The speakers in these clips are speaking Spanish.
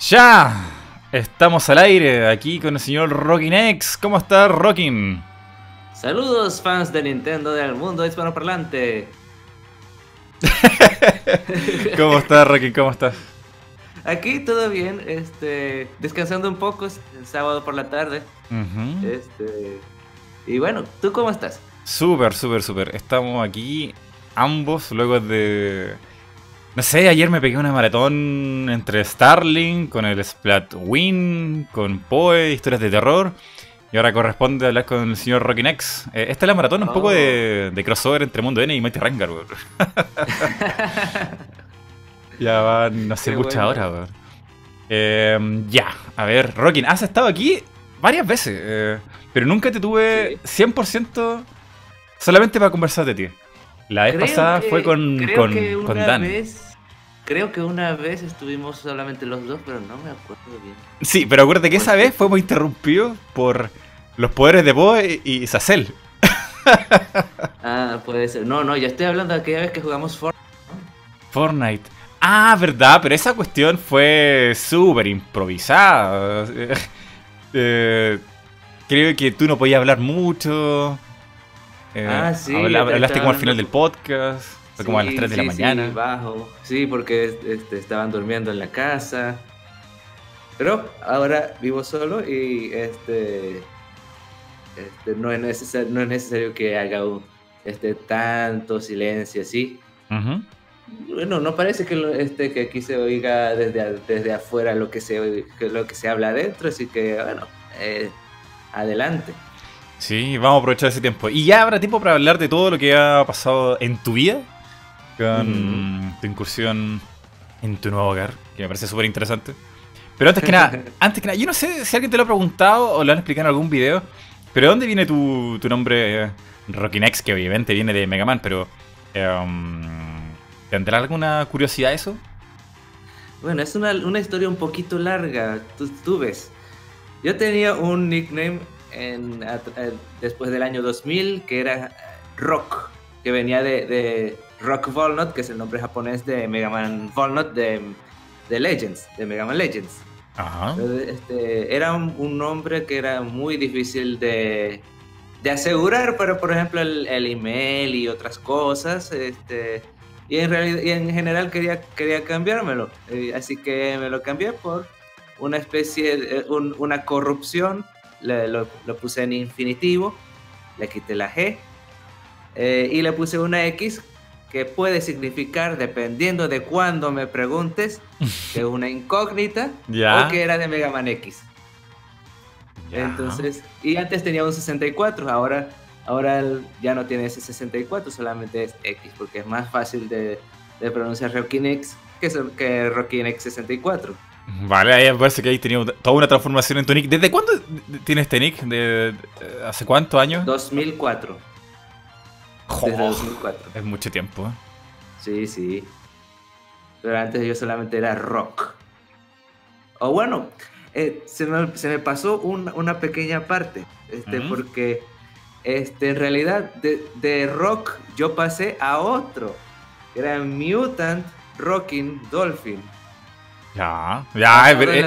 Ya, estamos al aire aquí con el señor Rockin X. ¿Cómo está Rockin? Saludos fans de Nintendo del mundo hispanoparlante. ¿Cómo estás Rockin? ¿Cómo estás? Aquí todo bien, este, descansando un poco, el sábado por la tarde. Este, y bueno, ¿tú cómo estás? Súper, súper, súper. Estamos aquí ambos luego de... No sé, ayer me pegué una maratón entre Starling, con el Splatwin, con Poe, historias de terror. Y ahora corresponde hablar con el señor Rockin X. Eh, esta es la maratón un Oh. poco de, de crossover entre Mundo N y Mighty Rengar, weón. Ya van, no sé, Qué muchas bueno. Eh, ya, a ver, Rockin, has estado aquí varias veces, eh, pero nunca te tuve 100% solamente para conversar de ti. La vez Creo pasada que- fue con, creo con, que con una Dan. vez- creo que una vez estuvimos solamente los dos, pero no me acuerdo bien. Sí, pero acuérdate que esa vez fuimos interrumpidos por los poderes de Poe y, Sacel. Ah, puede ser. No, no, ya estoy hablando de aquella vez que jugamos Fortnite. Fortnite. Ah, verdad, pero esa cuestión fue súper improvisada. Eh, creo que tú no podías hablar mucho. Eh, Ah, sí, habla- te hablaste como al final del podcast. Fue como a las Sí, 3 de la sí, mañana. Sí, bajo. Sí, porque este, estaban durmiendo en la casa. Pero ahora vivo solo y este, este no, es necesario, no es necesario que haga un, este, tanto silencio así. Ujú. Bueno, no parece que, lo- este, que aquí se oiga desde, desde afuera lo que, se, lo que se habla adentro, así que bueno, eh, adelante. Sí, vamos a aprovechar ese tiempo. Y ya habrá tiempo para hablar de todo lo que ha pasado en tu vida. Con tu incursión en tu nuevo hogar, que me parece súper interesante. Pero antes que nada, antes que nada, yo no sé si alguien te lo ha preguntado o lo han explicado en algún video, pero ¿de dónde viene tu, tu nombre eh, Rockinex? Que obviamente viene de Mega Man, pero... em, ¿Tendrá alguna curiosidad eso? Bueno, es una, una historia un poquito larga, tú, tú ves. Yo tenía un nickname en, a- a- después del año 2000 que era eh, Rock, que venía de, de Rock Volnut, que es el nombre japonés de Mega Man Volnut de, de Legends, de Mega Man Legends. Ajá. Este, era un, un nombre que era muy difícil de, de asegurar, pero por ejemplo el, el email y otras cosas, este, y en realidad y en general quería, quería cambiármelo, eh, así que me lo cambié por una especie, de, un- una corrupción, le- lo, lo puse en infinitivo, le quité la G eh, y le puse una X que puede significar, dependiendo de cuándo me preguntes, que una incógnita Ya. o que era de Mega Man X. Ya. Entonces, y antes tenía un 64, ahora, ahora ya no tiene ese 64, solamente es X, porque es más fácil de, de pronunciar Rockin X que, que Rockin X 64. Vale, ahí parece que ahí tenido toda una transformación en tu nick. ¿Desde cuándo tienes este nick? ¿De, de- ¿Hace cuántos años? 2004, Jo, desde 2004. es mucho tiempo. ¿eh? Sí, sí. Pero antes yo solamente era rock. O bueno, eh, se, me, se me pasó un- una pequeña parte. Este. Porque este, en realidad de, de rock yo pasé a otro. Era Mutant Rocking Dolphin. Ya, ya, pero- en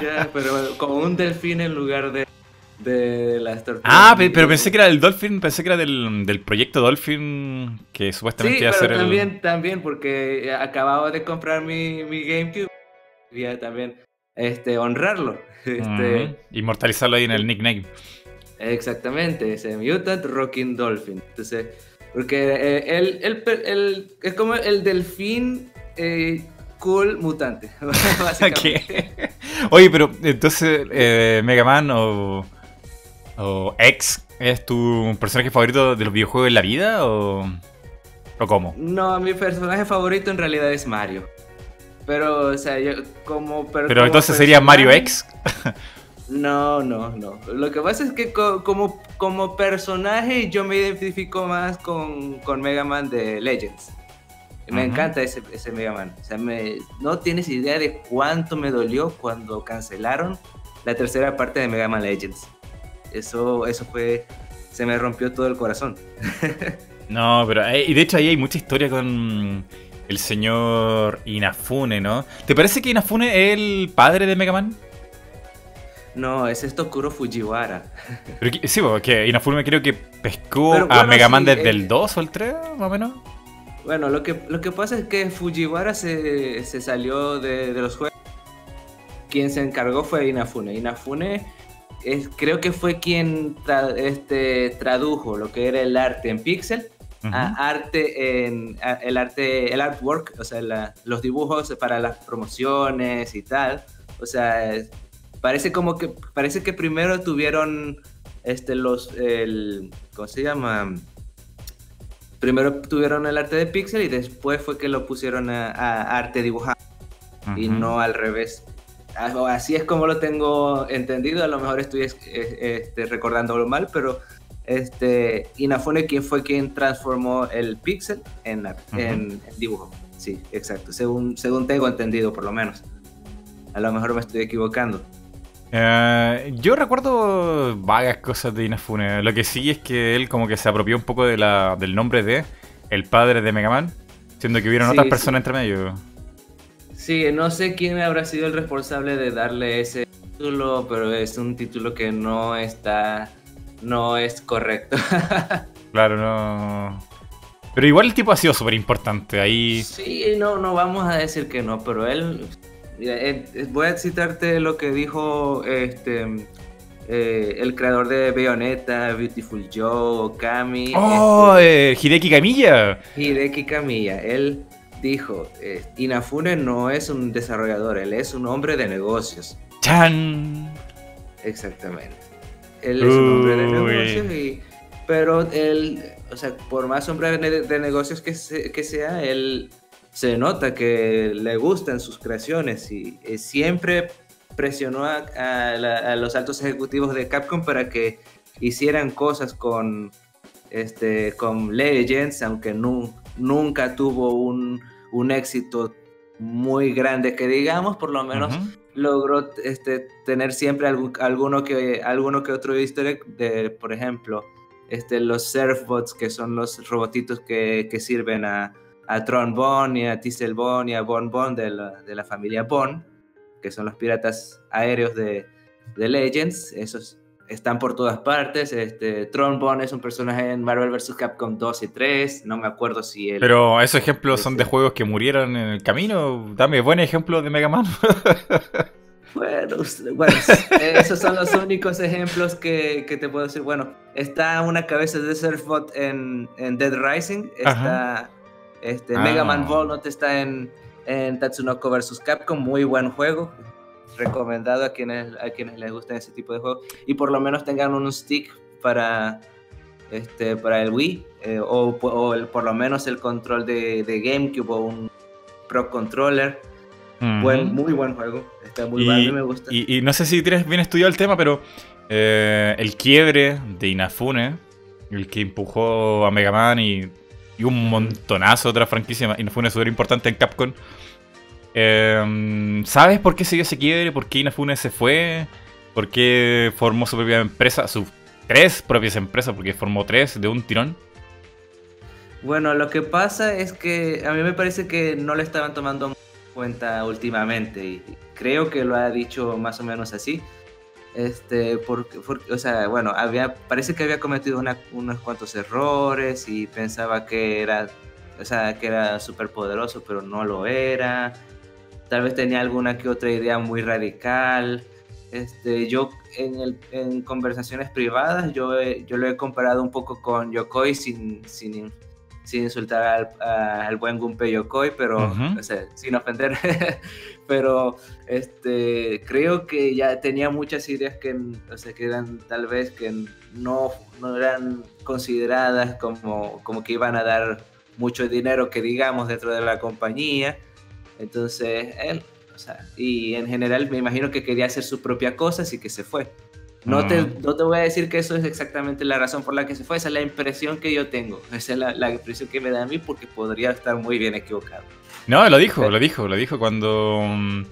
eh, pero con un delfín en lugar de, de las tortugas. Ah, ninja. pero pensé que era del Dolphin, pensé que era del, del proyecto Dolphin que supuestamente Sí, iba a ser también, también porque acababa de comprar mi, mi GameCube. Quería también este, honrarlo. el. Este, Ujú, Inmortalizarlo ahí en el nickname. Exactamente, ese Mutant Rocking Dolphin. Entonces, porque eh, él, él él es como el delfín eh, cool mutante, básicamente. ¿Qué? Oye, pero entonces, eh, Mega Man o, o X es tu personaje favorito de los videojuegos en la vida o, o cómo? No, mi personaje favorito en realidad es Mario. Pero, o sea, yo como... Pero como entonces sería Mario X. No, no, no. Lo que pasa es que co- como, como personaje yo me identifico más con, con Mega Man de Legends. Me encanta ese, ese Mega Man. O sea, me- no tienes idea de cuánto me dolió cuando cancelaron la tercera parte de Mega Man Legends. Eso, eso fue... Se me rompió todo el corazón. No, pero eh, y de hecho ahí hay mucha historia con el señor Inafune, ¿no? ¿Te parece que Inafune es el padre de Mega Man? No, es Tokuro Fujiwara. sí, porque Inafune creo que pescó a Mega Man desde el 2 o el 3, más o menos. Bueno, lo que, lo que pasa es que Fujiwara se, salió de, los juegos. Quien se encargó fue Inafune. Inafune es, creo que fue quien este, tradujo lo que era el arte en pixel a arte en el arte el artwork, o sea, los dibujos para las promociones y tal. O sea, parece como que parece que primero tuvieron este los el ¿cómo se llama? Primero tuvieron el arte de pixel y después fue que lo pusieron a, arte dibujado y no al revés. Ah, así es como lo tengo entendido, a lo mejor estoy este, recordándolo mal, pero este, Inafune quien fue quien transformó el pixel en, en, dibujo. Sí, exacto, según, según tengo entendido por lo menos. A lo mejor me estoy equivocando. Eh, yo recuerdo vagas cosas de Inafune. Lo que sí es que él como que se apropió un poco de la, del nombre de el padre de Mega Man, siendo que hubieron otras personas entre medio. Sí, no sé quién habrá sido el responsable de darle ese título, pero es un título que no está, no es correcto. claro, no. Pero igual el tipo ha sido súper importante ahí. Sí, no, no vamos a decir que no, pero él eh, eh, voy a citarte lo que dijo este eh, el creador de Bayonetta, Beautiful Joe, Kami. ¡Oh! Este, Hideki Kamiya. Hideki Kamiya. Él dijo: Inafune no es un desarrollador, él es un hombre de negocios. ¡Chan! Exactamente. Él es un hombre de negocios, pero él, o sea, por más hombre de, negocios que, que sea, él se nota que le gustan sus creaciones y, eh, siempre presionó a, los altos ejecutivos de Capcom para que hicieran cosas con, este, con Legends, aunque nunca tuvo un, éxito muy grande que digamos, por lo menos logró este, tener siempre alguno, que, alguno que otro historia de, por ejemplo, este, los Surfbots, que son los robotitos que sirven a, a Tron Bond y a Tissel Bond y a Bon Bon de la, de la familia Bond, que son los piratas aéreos de, de Legends. Esos están por todas partes. Este, Tron Bond es un personaje en Marvel vs. Capcom 2 y 3. No me acuerdo si él. Pero esos ejemplos son de juegos que murieron en el camino. Dame buen ejemplo de Mega Man. Bueno, bueno, esos son los únicos ejemplos que, que, te puedo decir. Bueno, está una cabeza de Surfbot en, en Dead Rising. Está. Este, Mega Man Ball ah. no está en, en Tatsunoko vs Capcom, muy buen juego. Recomendado a quienes, a quienes les gusten ese tipo de juegos. Y por lo menos tengan un stick para, este, para el Wii. Eh, o, por lo menos el control de, de GameCube o un Pro Controller. buen, muy buen juego. Está muy bueno, me gusta. Y, no sé si tienes bien estudiado el tema, pero eh, el quiebre de Inafune, el que empujó a Mega Man y y un montonazo de otras franquicias y fue súper importante en Capcom. Em, ¿Sabes por qué se dio ese quiebre? ¿Por qué Inafune se fue? ¿Por qué formó su propia empresa? Sus tres propias empresas, porque formó tres de un tirón. Bueno, lo que pasa es que a mí me parece que no le estaban tomando en cuenta últimamente y creo que lo ha dicho más o menos así este, porque, o sea, bueno, había, parece que había cometido unos cuantos errores y pensaba que era, o sea, que era súper poderoso, pero no lo era. Tal vez tenía alguna que otra idea muy radical. Este, yo en, el, en conversaciones privadas, yo, yo lo he comparado un poco con Yokoi sin, sin, sin insultar al, al buen Gunpei Yokoi, pero, o sea, sin ofender, pero este, creo que ya tenía muchas ideas que, o sea, que eran tal vez que no, no eran consideradas como, como que iban a dar mucho dinero que digamos dentro de la compañía. Entonces, él, o sea, y en general me imagino que quería hacer su propia cosa, así que se fue. No, te, no te voy a decir que eso es exactamente la razón por la que se fue, esa es la impresión que yo tengo, esa es la, la impresión que me da a mí porque podría estar muy bien equivocado. No, lo dijo, lo dijo, lo dijo cuando mm,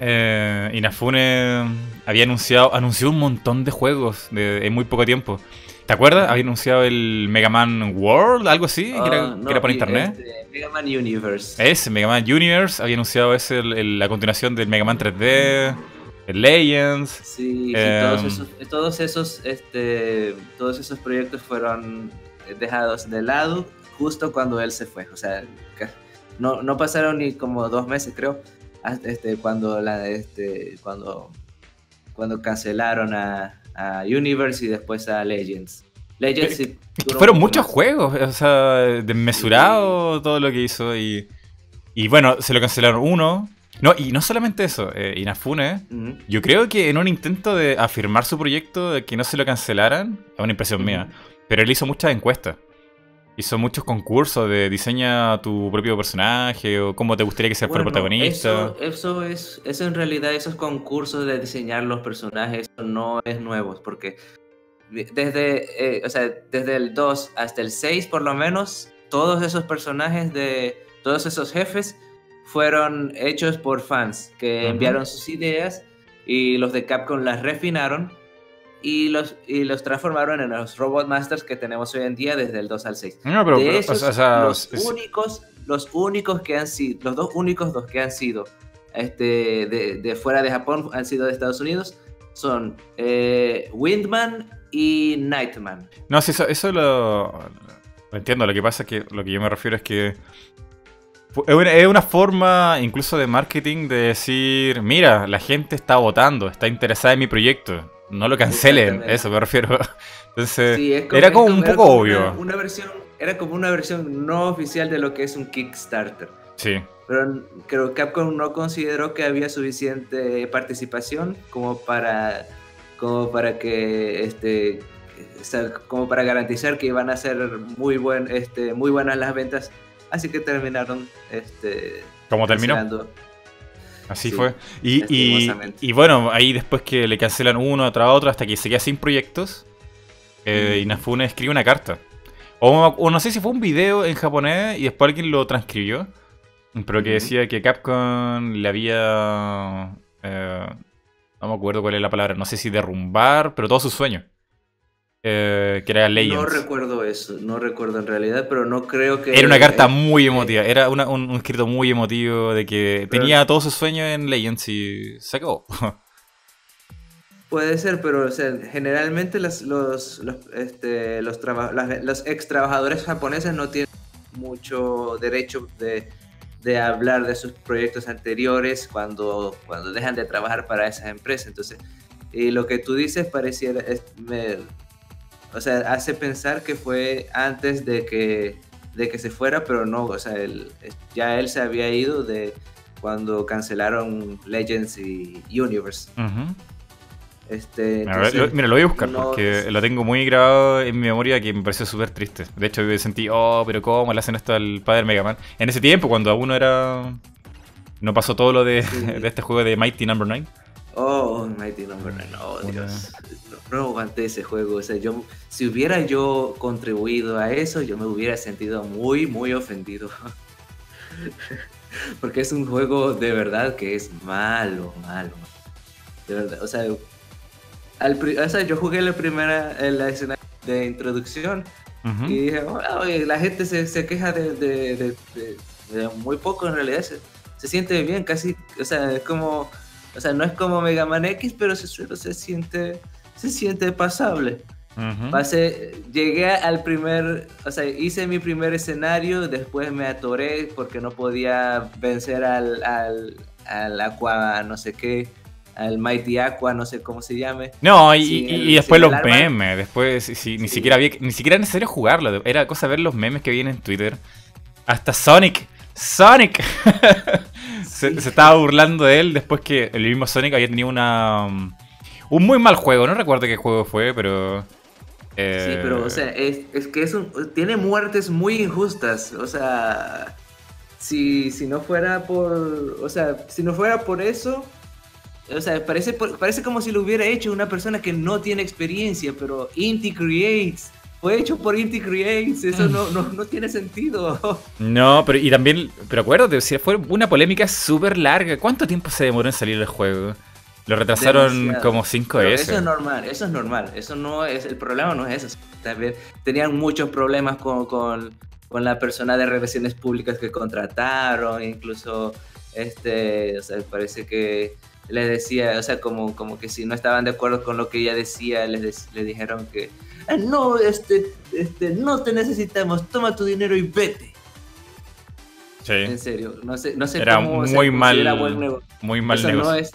eh, Inafune había anunciado, anunció un montón de juegos en muy poco tiempo. ¿Te acuerdas? Había anunciado el Mega Man World, algo así, que, era, Ah, que era por y internet. este, Mega Man Universe. Ese, Mega Man Universe, había anunciado ese, el- el- la continuación del Mega Man 3D, el Legends. Sí, sí, Em, todos esos, todos esos, este, todos esos proyectos fueron dejados de lado justo cuando él se fue. O sea, no, no pasaron ni como dos meses, creo, este, cuando la, este, cuando, cuando cancelaron a, a Universe y después a Legends. Legends sí fueron muchos más. juegos, o sea, desmesurado todo lo que hizo y, y bueno, se lo cancelaron uno. No, y no solamente eso, eh, Inafune, Ujú. yo creo que en un intento de afirmar su proyecto, de que no se lo cancelaran, es una impresión mía, pero él hizo muchas encuestas. Hizo muchos concursos de diseña tu propio personaje o cómo te gustaría que sea fuera el Bueno, protagonista. Eso, eso es, eso en realidad, esos concursos de diseñar los personajes eso no es nuevo, porque desde, eh, o sea, desde el 2 hasta el 6 por lo menos, todos esos personajes de todos esos jefes fueron hechos por fans que Ujú. enviaron sus ideas y los de Capcom las refinaron y los, y los transformaron en los Robot Masters que tenemos hoy en día desde el 2 al 6 No, pero, de esos, o sea, los es- únicos, los únicos que han sido, los dos únicos dos que han sido este, de, de fuera de Japón han sido de Estados Unidos son eh, Windman y Nightman. No, sí, eso, eso lo, lo entiendo. Lo que pasa es que lo que yo me refiero es que es una, forma incluso de marketing de decir, mira, la gente está votando, está interesada en mi proyecto. No lo cancelen, eso me refiero. Entonces, Sí, era como un poco como obvio. Una, una versión, era como una versión no oficial de lo que es un Kickstarter. Sí. Pero creo que Capcom no consideró que había suficiente participación como para, como para que este, como para garantizar que iban a ser muy buen, este, muy buenas las ventas. Así que terminaron este, Como terminó. cancelando. Así Sí, fue. Y, y, lastimosamente. y bueno, ahí después que le cancelan uno tras otro hasta que se queda sin proyectos, eh, Ujú. Inafune escribe una carta. O, o no sé si fue un video en japonés y después alguien lo transcribió, pero que decía que Capcom le había... eh, no me acuerdo cuál es la palabra, no sé si derrumbar, pero todo su sueño. Eh, que era Legends. No recuerdo eso, no recuerdo en realidad, pero no creo que... Era una carta eh, muy emotiva, era una- un, un escrito muy emotivo de que tenía todos sus sueños en Legends y se acabó. Puede ser, pero o sea, generalmente los, los, los, este, los, las- los ex trabajadores japoneses no tienen mucho derecho de, de hablar de sus proyectos anteriores cuando, cuando dejan de trabajar para esas empresas. Entonces, y lo que tú dices pareciera, es- me- o sea, hace pensar que fue antes de que, de que se fuera, pero no, o sea, él- ya él se había ido de cuando cancelaron Legends y Universe. Ujú. Este, A ver, lo- mira, lo voy a buscar no- porque lo tengo muy grabado en mi memoria que me pareció súper triste. De hecho, yo sentí, oh, pero ¿cómo le hacen esto al padre Mega Man? En ese tiempo, cuando aún no era. No pasó todo lo de, Sí. de este juego de Mighty Number 9. Oh, Mighty Number 9, oh Dios. No, no aguanté ese juego. O sea, yo, si hubiera yo contribuido a eso, yo me hubiera sentido muy, muy ofendido. Porque es un juego de verdad que es malo, malo. De verdad, o sea, al o sea, yo jugué la primera, en la escena de introducción Ujú. y dije, "Oh, oye, la gente se, se queja de, de- de- de- muy poco en realidad. Se, se siente bien, casi, o sea, es como, o sea, no es como Mega Man X, pero se, se siente, se siente pasable. Pasé, llegué al primer, o sea, hice mi primer escenario, después me atoré porque no podía vencer al, al, al Aqua, no sé qué, al Mighty Aqua, no sé cómo se llame. No, y, sin y- después los memes. Después, sí, sí, ni, Sí. siquiera había, ni siquiera era necesario jugarlo. Era cosa ver los memes que vienen en Twitter. Hasta Sonic. ¡Sonic! se, se estaba burlando de él después que el mismo Sonic había tenido una. Un muy mal juego. No recuerdo qué juego fue, pero. eh, Sí, pero, o sea, es, es que es un, tiene muertes muy injustas. O sea, si, si no fuera por, o sea, si no fuera por eso, o sea, parece, parece como si lo hubiera hecho una persona que no tiene experiencia, pero Inti Creates. Fue hecho por Inti Creates, eso no, no, no tiene sentido. No, pero y también. Pero acuérdate, o sea, fue una polémica súper larga. ¿Cuánto tiempo se demoró en salir el juego? Lo retrasaron como 5 veces. Eso es normal, eso es normal. Eso no es, el problema no es eso. También tenían muchos problemas con, con, con la persona de relaciones públicas que contrataron, incluso este, o sea, parece que les decía, o sea, como, como que si no estaban de acuerdo con lo que ella decía, les, le dijeron que ah, no, este, este, no te necesitamos, toma tu dinero y vete. Sí. En serio, no sé, no sé Era cómo muy mal, buen negocio. muy mal negocio. no es,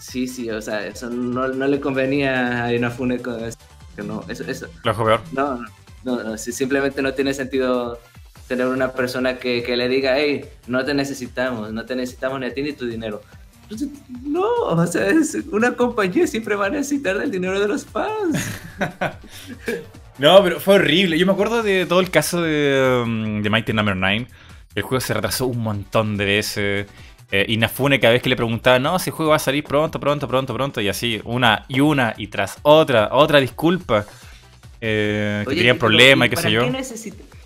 sí, sí, o sea, eso no, no le convenía a Inafune con eso, que no, eso, eso, Lo dejó peor. no, no, no, no, si simplemente no tiene sentido tener una persona que, que le diga, hey, no te necesitamos, no te necesitamos ni a ti ni tu dinero. Entonces, No, o sea, es una compañía siempre va a necesitar del dinero de los fans. No, pero fue horrible. Yo me acuerdo de todo el caso de, um, de Mighty Number 9. El juego se retrasó un montón de veces. Eh, Inafune cada vez que le preguntaba, no, si el juego va a salir pronto, pronto, pronto, pronto, y así, una y una, y tras otra, otra disculpa. Eh, que Oye, tenían pero, problemas y ¿y qué sé yo.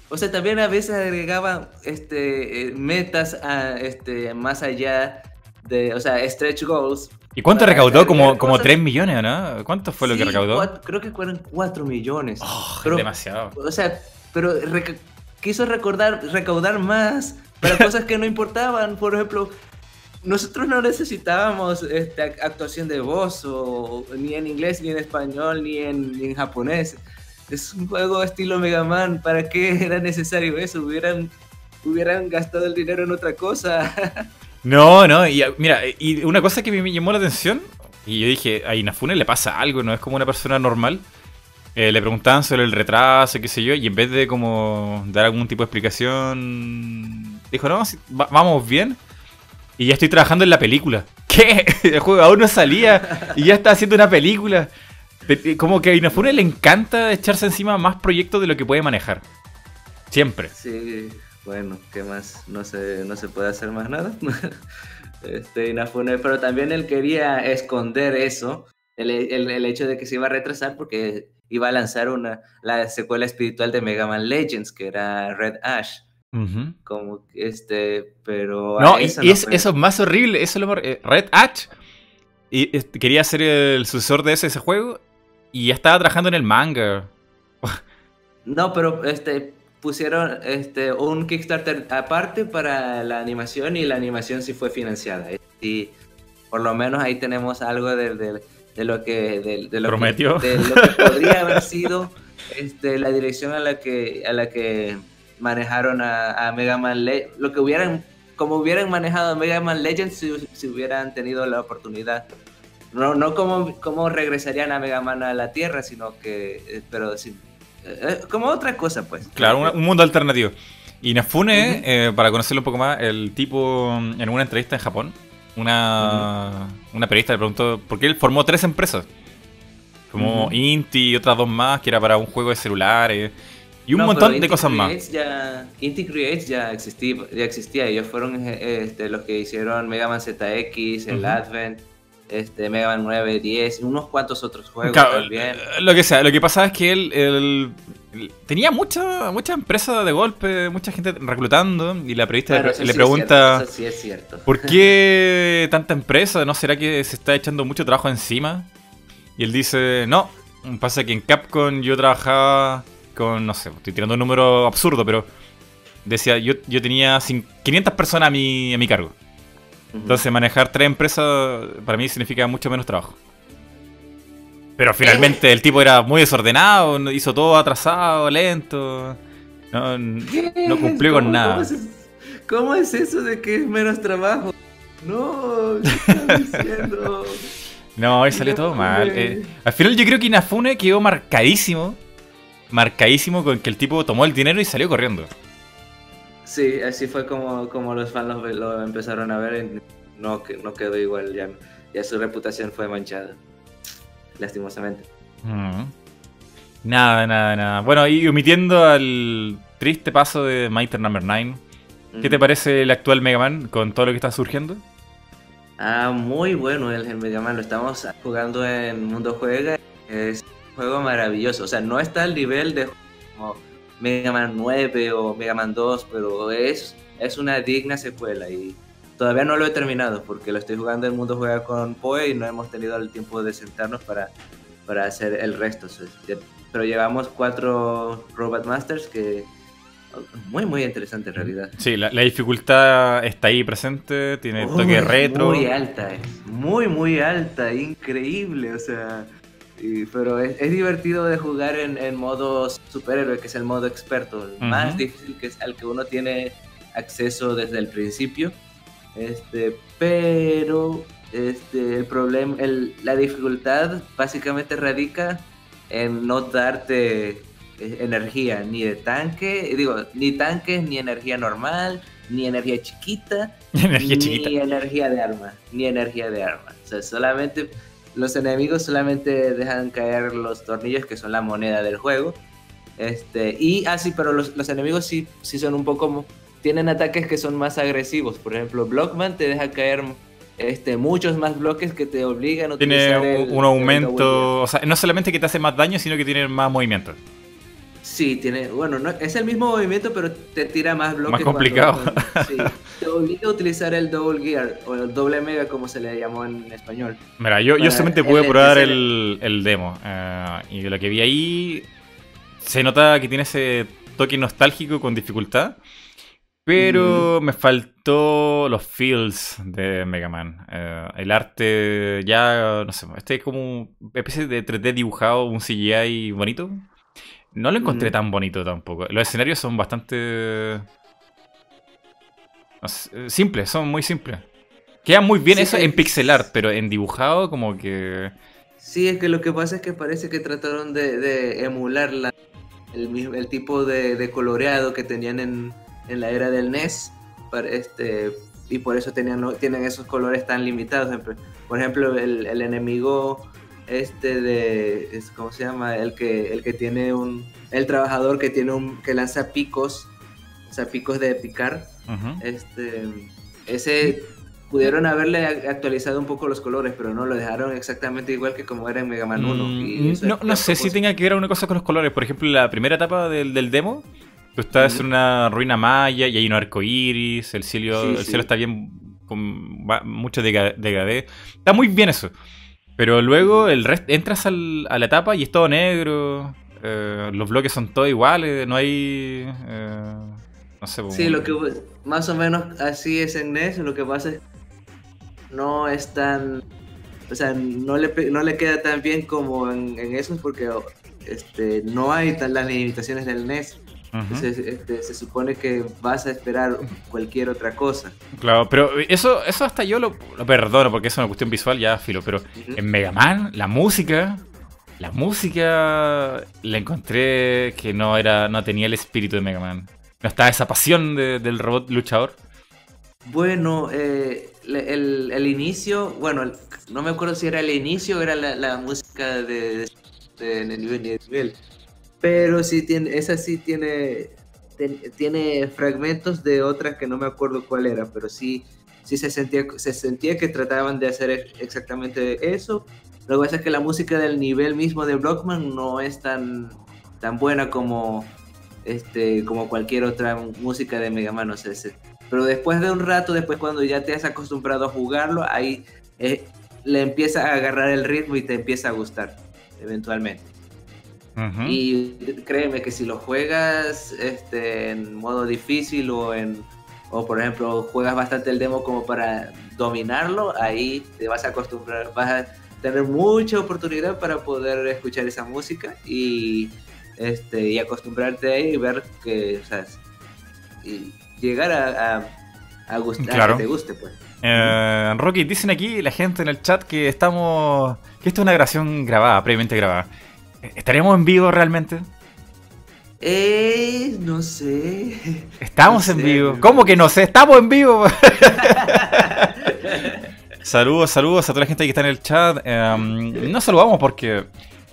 O sea, también a veces agregaban este, eh, metas a, este, más allá de, o sea, stretch goals. ¿Y cuánto recaudó? Como, como cosas. 3 millones, ¿no? ¿Cuánto fue lo que recaudó? creo que fueron 4 millones. Oh, Pero- demasiado. O sea, pero quiso recordar, recaudar más para cosas que no importaban. Por ejemplo, nosotros no necesitábamos este, ac- actuación de voz, ni en inglés, ni en español, ni en, japonés. Es un juego estilo Mega Man. ¿Para qué era necesario eso? Hubieran, hubieran gastado el dinero en otra cosa. No, no, y ah, mira, y una cosa que me llamó la atención, y yo dije, a Inafune le pasa algo, no es como una persona normal. Eh, le preguntaban sobre el retraso, qué sé yo, y en vez de como dar algún tipo de explicación, dijo, no, va- vamos bien. Y ya estoy trabajando en la película. ¿Qué? El juego aún no salía y ya está haciendo una película. Pe- Como que a Inafune le encanta echarse encima más proyectos de lo que puede manejar. Siempre. Sí, bueno, ¿qué más? No se, no se puede hacer más nada. Este, Inafune, pero también él quería esconder eso, el, el- el hecho de que se iba a retrasar porque iba a lanzar una, la secuela espiritual de Mega Man Legends, que era Red Ash. Ujú. Como que, este, pero. No, y, no es, eso es más horrible. Eso es lo eh, Red Ash y, este, quería ser el sucesor de ese, ese juego y ya estaba trabajando en el manga. No, pero este pusieron este un Kickstarter aparte para la animación y la animación sí fue financiada. Y por lo menos ahí tenemos algo de, de- de lo que de, de lo Prometió. Que, de lo que podría haber sido este, la dirección a la que a la que manejaron a, a Mega Man Le- lo que hubieran como hubieran manejado a Mega Man Legends si, si hubieran tenido la oportunidad. No, no como, como regresarían a Mega Man a la Tierra, sino que, eh, pero sí, eh, como otra cosa, pues. Claro, un mundo alternativo. Y Nafune, Ujú. eh, para conocerlo un poco más, el tipo mm, en una entrevista en Japón, una, una periodista le preguntó por qué él formó tres empresas. Como. Inti y otras dos más, que era para un juego de celulares. Y un No, montón de Inti cosas más. Creates Ya, Inti Creates ya existía, ya existía. Ellos fueron este, los que hicieron Mega Man ZX, el. Advent, este, Mega Man 9, 10, y unos cuantos otros juegos Claro, también. eh, Lo que sea, lo que pasaba es que él, él- él tenía mucha, mucha empresa de golpe, mucha gente reclutando, y la periodista le, eso le sí es pregunta, cierto, eso sí es cierto. ¿por qué tanta empresa? ¿No será que se está echando mucho trabajo encima? Y él dice, no, pasa que en Capcom yo trabajaba con, no sé, estoy tirando un número absurdo, pero decía, yo, yo tenía cin- 500 personas a mi, a mi cargo. Entonces manejar tres empresas para mí significa mucho menos trabajo. Pero finalmente el tipo era muy desordenado, hizo todo atrasado, lento. No, cumplió con ¿Cómo- nada. ¿cómo es, cómo es eso de que es menos trabajo? No, ¿qué estás diciendo? no, ahí salió todo mal. Eh, al final yo creo que Inafune quedó marcadísimo. Marcadísimo con que el tipo tomó el dinero y salió corriendo. Sí, así fue como, como los fans lo, lo empezaron a ver. y No, no quedó igual, ya, ya su reputación fue manchada. Lastimosamente. Mm. Nada, nada, nada. Bueno, y omitiendo al triste paso de Mighty Number 9, ¿qué te parece el actual Mega Man con todo lo que está surgiendo? Ah, muy bueno el, el Mega Man. Lo estamos jugando en Mundo Juega. Es juego maravilloso. O sea, no está al nivel de como Mega Man 9 o Mega Man 2, pero es, es una digna secuela. Y, todavía no lo he terminado porque lo estoy jugando el mundo juega con Poe y no hemos tenido el tiempo de sentarnos para, para hacer el resto. Pero llevamos cuatro Robot Masters que muy, muy interesante en realidad. Sí, la, dificultad está ahí presente, tiene toque retro. Muy alta, es muy, muy alta, increíble, o sea. Pero es, divertido de jugar en, en, modo superhéroe, que es el modo experto, el más difícil que es al que uno tiene acceso desde el principio. Este, pero este, el problema, el, la dificultad básicamente radica en no darte eh, energía, ni de tanque, digo, ni tanques, ni energía normal, ni energía chiquita, ni energía de arma, ni energía de arma. O sea, solamente los enemigos solamente dejan caer los tornillos que son la moneda del juego. Este, y así, ah, pero los, los, enemigos sí, sí son un poco tienen ataques que son más agresivos. Por ejemplo, Blockman te deja caer este, muchos más bloques que te obligan a utilizar Tiene un, aumento, o sea, no solamente que te hace más daño, sino que tiene más movimiento. Sí, tiene, bueno, no, es el mismo movimiento, pero te tira más bloques. Más complicado. sí, te obliga a utilizar el Double Gear, o el Doble Mega, como se le llamó en español. Mira, yo, yo solamente pude probar el, el, demo, eh, y lo que vi ahí, se nota que tiene ese toque nostálgico con dificultad. Pero me faltó los feels de Mega Man. Eh, el arte ya, no sé, este es como una especie de 3D dibujado, un CGI bonito. No lo encontré tan bonito tampoco. Los escenarios son bastante... simples, son muy simples. Queda muy bien eso en pixel art, pero en dibujado como que... Sí, es que lo que pasa es que parece que trataron de, emular el, el, tipo de, coloreado que tenían en, en, la era del NES. este, y por eso tenían, tienen esos colores tan limitados. Por ejemplo, el, el enemigo este de cómo se llama el que el que tiene un el trabajador que tiene un que lanza picos o sea picos de picar. Este ese pudieron haberle actualizado un poco los colores pero no lo dejaron exactamente igual que como era en Mega Man 1 mm, no, no sé si tenga que ver una cosa con los colores. Por ejemplo la primera etapa del, del demo tú estás en una ruina maya y hay un arco iris el cielo el cielo está bien con mucho degradé. Está muy bien eso pero luego el resto, entras al, a la etapa y es todo negro. Eh, los bloques son todos iguales, no hay. Eh, no sé. Sí, lo que más o menos así es en NES. Lo que pasa es no es tan. O sea, no le, no le queda tan bien como en, en esos porque este, no hay tan las limitaciones del NES. Este, se supone que vas a esperar cualquier otra cosa. Claro, pero eso, eso hasta yo lo, perdono porque es una cuestión visual ya filo, pero en Mega Man, la música, la música la encontré que no era, no tenía el espíritu de Mega Man. No estaba esa pasión del robot luchador. Bueno, eh, el, inicio, bueno, no me acuerdo si era el inicio o era la, música de, de, de nivel pero sí tiene, esa sí tiene, tiene fragmentos de otras que no me acuerdo cuál era, pero sí, sí se, sentía, se sentía que trataban de hacer exactamente eso. Lo que pasa es que la música del nivel mismo de Blockman no es tan, tan buena como, este, como cualquier otra música de Mega Man. O pero después de un rato, después cuando ya te has acostumbrado a jugarlo, ahí eh, le empieza a agarrar el ritmo y te empieza a gustar eventualmente. Y créeme que si lo juegas este, en modo difícil o en o por ejemplo juegas bastante el demo como para dominarlo, ahí te vas a acostumbrar, vas a tener mucha oportunidad para poder escuchar esa música y este y acostumbrarte ahí y ver que o sea, y llegar a, a, gustar, que te guste pues. Eh, Rocky, dicen aquí la gente en el chat que estamos que esto es una grabación grabada, previamente grabada. ¿Estaremos en vivo realmente? Eh, no sé. Estamos en vivo. ¿Cómo que no sé? Estamos en vivo. saludos, saludos a toda la gente que está en el chat. Em, no saludamos porque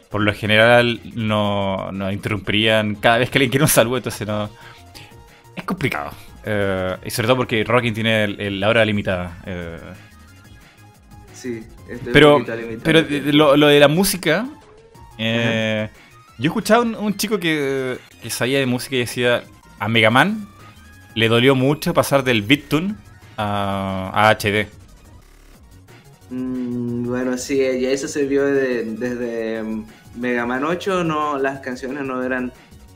por lo general no, nos interrumpirían cada vez que alguien quiere un saludo, entonces no. Es complicado. Eh, y sobre todo porque Rocking tiene la hora limitada. Eh. Sí, pero, pero lo de la música eh, yo escuchaba un, un chico que, sabía de música y decía, a Mega Man le dolió mucho pasar del Beattune a, HD. Mm, bueno, sí, ya eso se vio desde Mega Man 8, no, las canciones no eran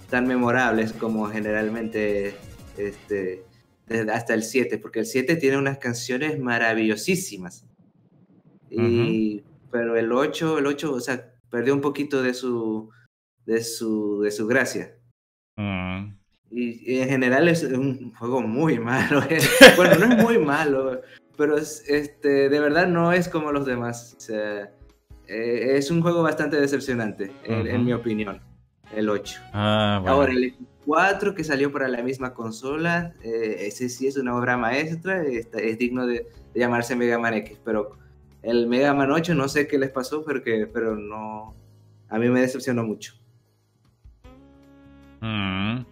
tan memorables como generalmente este, hasta el 7, porque el 7 tiene unas canciones maravillosísimas. Y, Pero el 8, el 8, o sea, perdió un poquito de su, de su, de su gracia. Mm. Y, en general es un juego muy malo. bueno, no es muy malo, pero es, este, de verdad no es como los demás. O sea, eh, es un juego bastante decepcionante, en, mi opinión, el 8. Ah, Ahora, el 4 que salió para la misma consola, eh, ese sí es una obra maestra, es, digno de, llamarse Mega Man X, pero el Mega Man 8 no sé qué les pasó, porque, pero no, a mí me decepcionó mucho. Mm.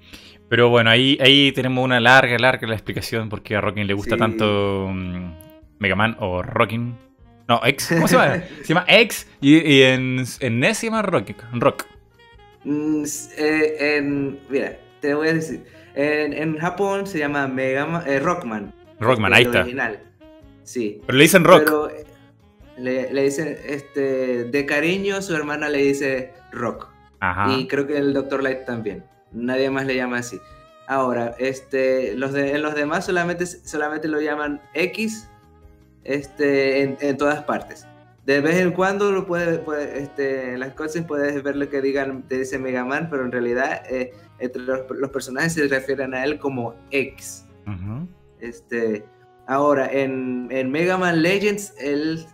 Pero bueno, ahí, ahí tenemos una larga, larga la explicación porque a Rockin le gusta tanto mm, Mega Man o Rockin. No, X, ¿cómo se llama? se llama X y, en, en NES se llama Rock. rock. Mm, eh, en, mira, te voy a decir. En, en Japón se llama Mega Man, eh, Rockman. Rockman, ahí está. Original. Sí. Pero le dicen rock. Pero le, le, dicen, este, de cariño, su hermana le dice rock. Ajá. Y creo que el Dr. Light también. Nadie más le llama así. Ahora, este, los, de, los demás solamente, solamente lo llaman X este, en, todas partes. De vez en cuando lo puede, este, en las cosas puedes ver lo que digan, te dice Mega Man, pero en realidad eh, entre los, personajes se refieren a él como X. este, ahora, en, en, Mega Man Legends, él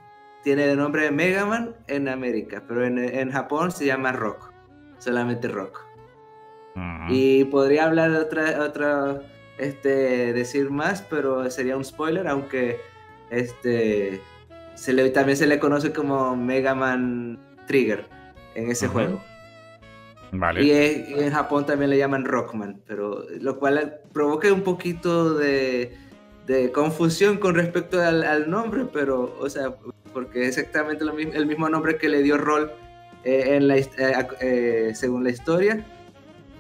tiene el nombre de Mega Man en América, pero en, en Japón se llama Rock, solamente Rock. Y podría hablar de otra, otra, este, decir más, pero sería un spoiler, aunque este, se le, también se le conoce como Mega Man Trigger en ese juego. Vale. Y, en Japón también le llaman Rockman, pero lo cual provoca un poquito de, de confusión con respecto al, nombre, pero, o sea, porque es exactamente lo mismo, el mismo nombre que le dio Roll eh, en la, eh, eh, según la historia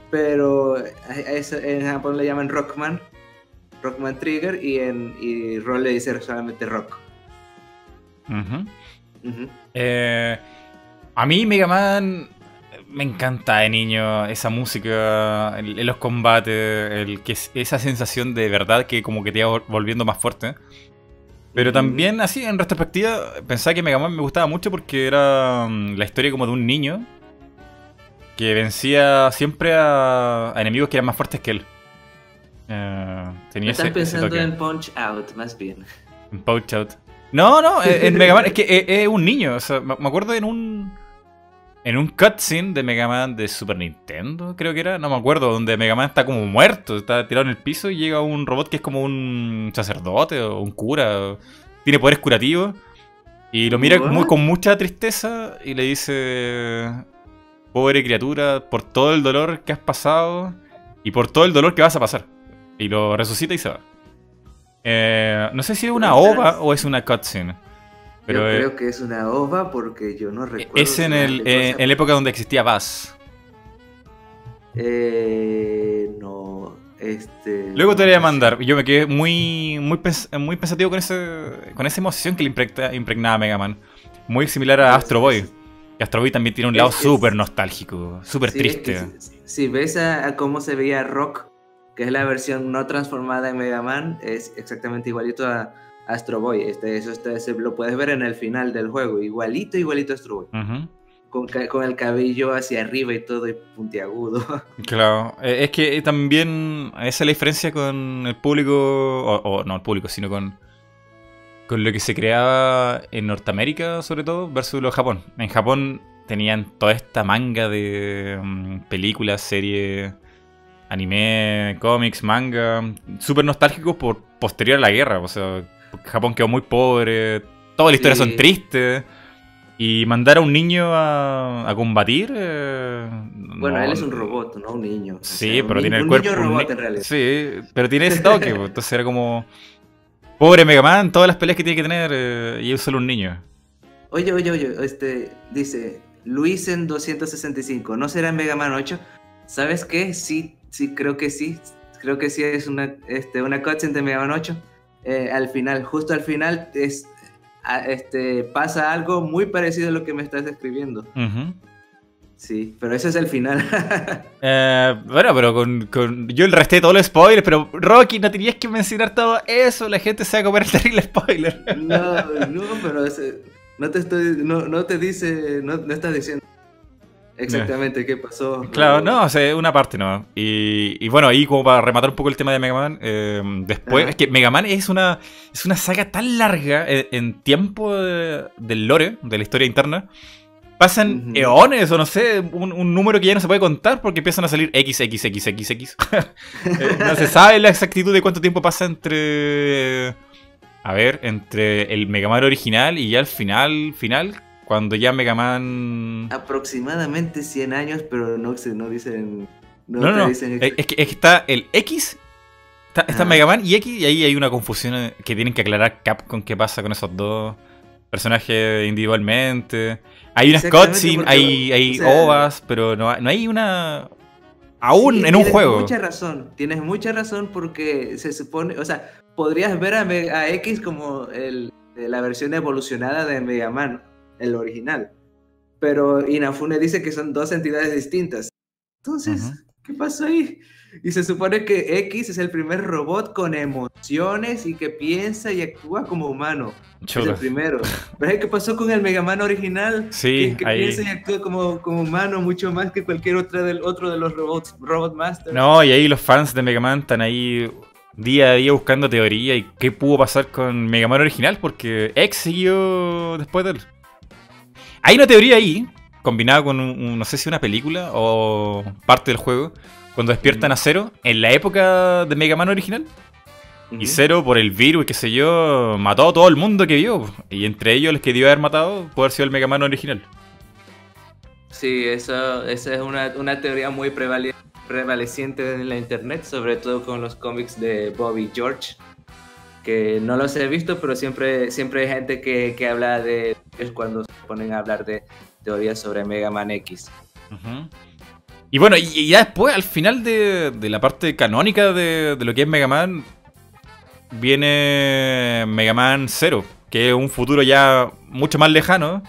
pero en Japón le llaman Rockman, Rockman Trigger, y en y Roll le dice solamente Rock. Eh, a mí Mega Man me encanta de niño esa música, los combates, el, que esa sensación de verdad que como que te iba volviendo más fuerte. Pero también así en retrospectiva pensaba que Mega Man me gustaba mucho porque era mm, la historia como de un niño que vencía siempre a, enemigos que eran más fuertes que él. Tenía Estás pensando en Punch Out, más bien. En Punch Out. No, no, eh, en Mega Man es que eh, es, un niño. O sea, me acuerdo en un. En un cutscene de Mega Man de Super Nintendo, creo que era, no me acuerdo, donde Mega Man está como muerto, está tirado en el piso y llega un robot que es como un sacerdote o un cura, tiene poderes curativos, y lo mira con mucha tristeza y le dice, pobre criatura, por todo el dolor que has pasado y por todo el dolor que vas a pasar. Y lo resucita y se va. Eh, no sé si es una ova o es una cutscene. Pero, yo creo que es una ova porque yo no recuerdo. Es en, el, eh, en la época donde existía Bass. Eh, no. Este, Luego te voy a mandar. Yo me quedé muy, muy, muy pensativo con, ese, con esa emoción que le impregnaba Mega Man. Muy similar a Astro Boy. Y Astro Boy también tiene un lado súper nostálgico, súper triste. si ves a, cómo se veía Rock, que es la versión no transformada en Mega Man, es exactamente igualito a Astro Boy. Este, eso este, lo puedes ver en el final del juego, igualito, igualito a Astro Boy. con, el cabello hacia arriba y todo y puntiagudo. Claro, eh, es que también esa es la diferencia con el público, o no el público, sino con con lo que se creaba en Norteamérica, sobre todo, versus lo de Japón. En Japón tenían toda esta manga de mm, películas, series, anime, cómics, manga, súper nostálgicos por posterior a la guerra. O sea, Japón quedó muy pobre, todas las historias son tristes. Y mandar a un niño a, combatir. Eh, bueno, él es un robot, no un niño. Sí, pero tiene el cuerpo. Niño robot, en realidad. Sí, pero tiene ese toque. Pues, entonces era como. Pobre Mega Man, todas las peleas que tiene que tener eh, y es solo un niño. Oye, oye, oye, este, dice Luis en 265, ¿no será Mega Man 8? ¿Sabes qué? Sí, sí, creo que sí. Creo que sí es una, este, una cutscene de Mega Man 8. Eh, al final, justo al final, es, este, pasa algo muy parecido a lo que me estás describiendo. Sí, pero ese es el final. Eh, bueno, pero con, con, Yo el resté todos los spoilers, pero Rocky, no tenías que mencionar todo eso, la gente se va a comer el terrible spoiler. No, no, pero no te estoy... No, no te dice... No, no estás diciendo exactamente qué pasó. Claro, no, o sea, una parte no. Y, y, bueno, ahí como para rematar un poco el tema de Mega Man, eh, después, es que Mega Man es una, es una saga tan larga en, tiempo del lore, de la historia interna, pasan eones o no sé, un, número que ya no se puede contar porque empiezan a salir XXXXX. Eh, no se sabe la exactitud de cuánto tiempo pasa entre... A ver, entre el Mega Man original y ya el final, final, cuando ya Mega Man... Aproximadamente 100 años, pero no, no dicen... No, no, no. Dicen... Es, que, está el X, está, Mega Man y X, y ahí hay una confusión que tienen que aclarar Capcom qué pasa con esos dos personajes individualmente. Hay unas cutscenes, hay, hay ovas, pero no, no hay una. Aún en un juego. Tienes mucha razón, tienes mucha razón porque se supone, o sea, podrías ver a, X como el, la versión evolucionada de Mega Man, el original. Pero Inafune dice que son dos entidades distintas. Entonces, ¿qué pasó ahí? Y se supone que X es el primer robot con emociones y que piensa y actúa como humano. Es el primero. Pero ¿qué pasó con el Mega Man original? Sí, que, piensa y actúa como, como, humano mucho más que cualquier otro, del, otro de los robots, Robot Masters. No, y ahí los fans de Mega Man están ahí día a día buscando teoría y qué pudo pasar con Mega Man original porque X siguió después de él. Hay una teoría ahí, combinada con, no sé si una película o parte del juego, cuando despiertan a Zero, en la época de Mega Man original. Y Zero, por el virus, qué sé yo, mató a todo el mundo que vio. Y entre ellos, el que dio haber matado, puede haber sido el Mega Man original. Sí, eso, esa es una, teoría muy prevaleciente en la internet, sobre todo con los cómics de Bobby George, que no los he visto, pero siempre, siempre hay gente que, que habla de es cuando se ponen a hablar de teorías sobre Mega Man X. Y bueno, y, ya después, al final de, la parte canónica de, lo que es Mega Man, viene Mega Man 0, que es un futuro ya mucho más lejano,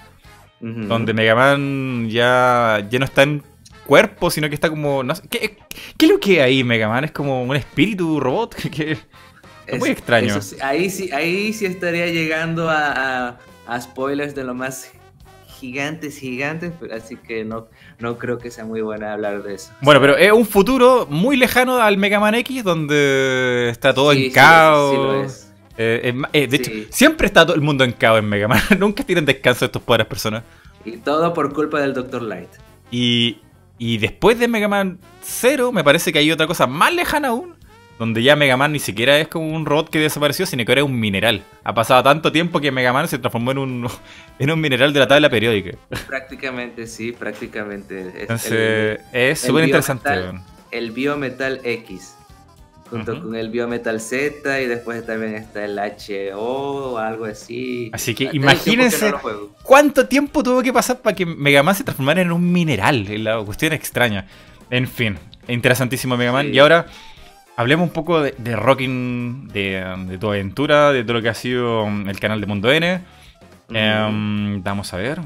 donde Mega Man ya, ya no está en cuerpo, sino que está como... ¿qué, es lo que hay Mega Man? ¿Es como un espíritu robot? que, es muy extraño. ahí, sí, ahí sí estaría llegando a, a spoilers de lo más gigantes, gigantes, así que no, no creo que sea muy buena hablar de eso. Bueno, pero es un futuro muy lejano al Mega Man X, donde está todo en caos. Eh, eh, de hecho, siempre está todo el mundo en caos en Mega Man. Nunca tienen descanso estos pobres personas. Y todo por culpa del Dr. Light. Y, y después de Mega Man 0, me parece que hay otra cosa más lejana aún, donde ya Mega Man ni siquiera es como un robot que desapareció, sino que ahora es un mineral. Ha pasado tanto tiempo que Mega Man se transformó en un, en un mineral de la tabla periódica. Prácticamente, sí, prácticamente. Entonces, es súper interesante. El biometal X, junto con el biometal Z, y después también está el HO o algo así. Así que imagínense cuánto tiempo tuvo que pasar para que Mega Man se transformara en un mineral. La cuestión extraña. En fin, interesantísimo Mega Man. Y ahora hablemos un poco de, Rocking, de, tu aventura, de todo lo que ha sido mm, el canal de Mundo N. Em, vamos a ver.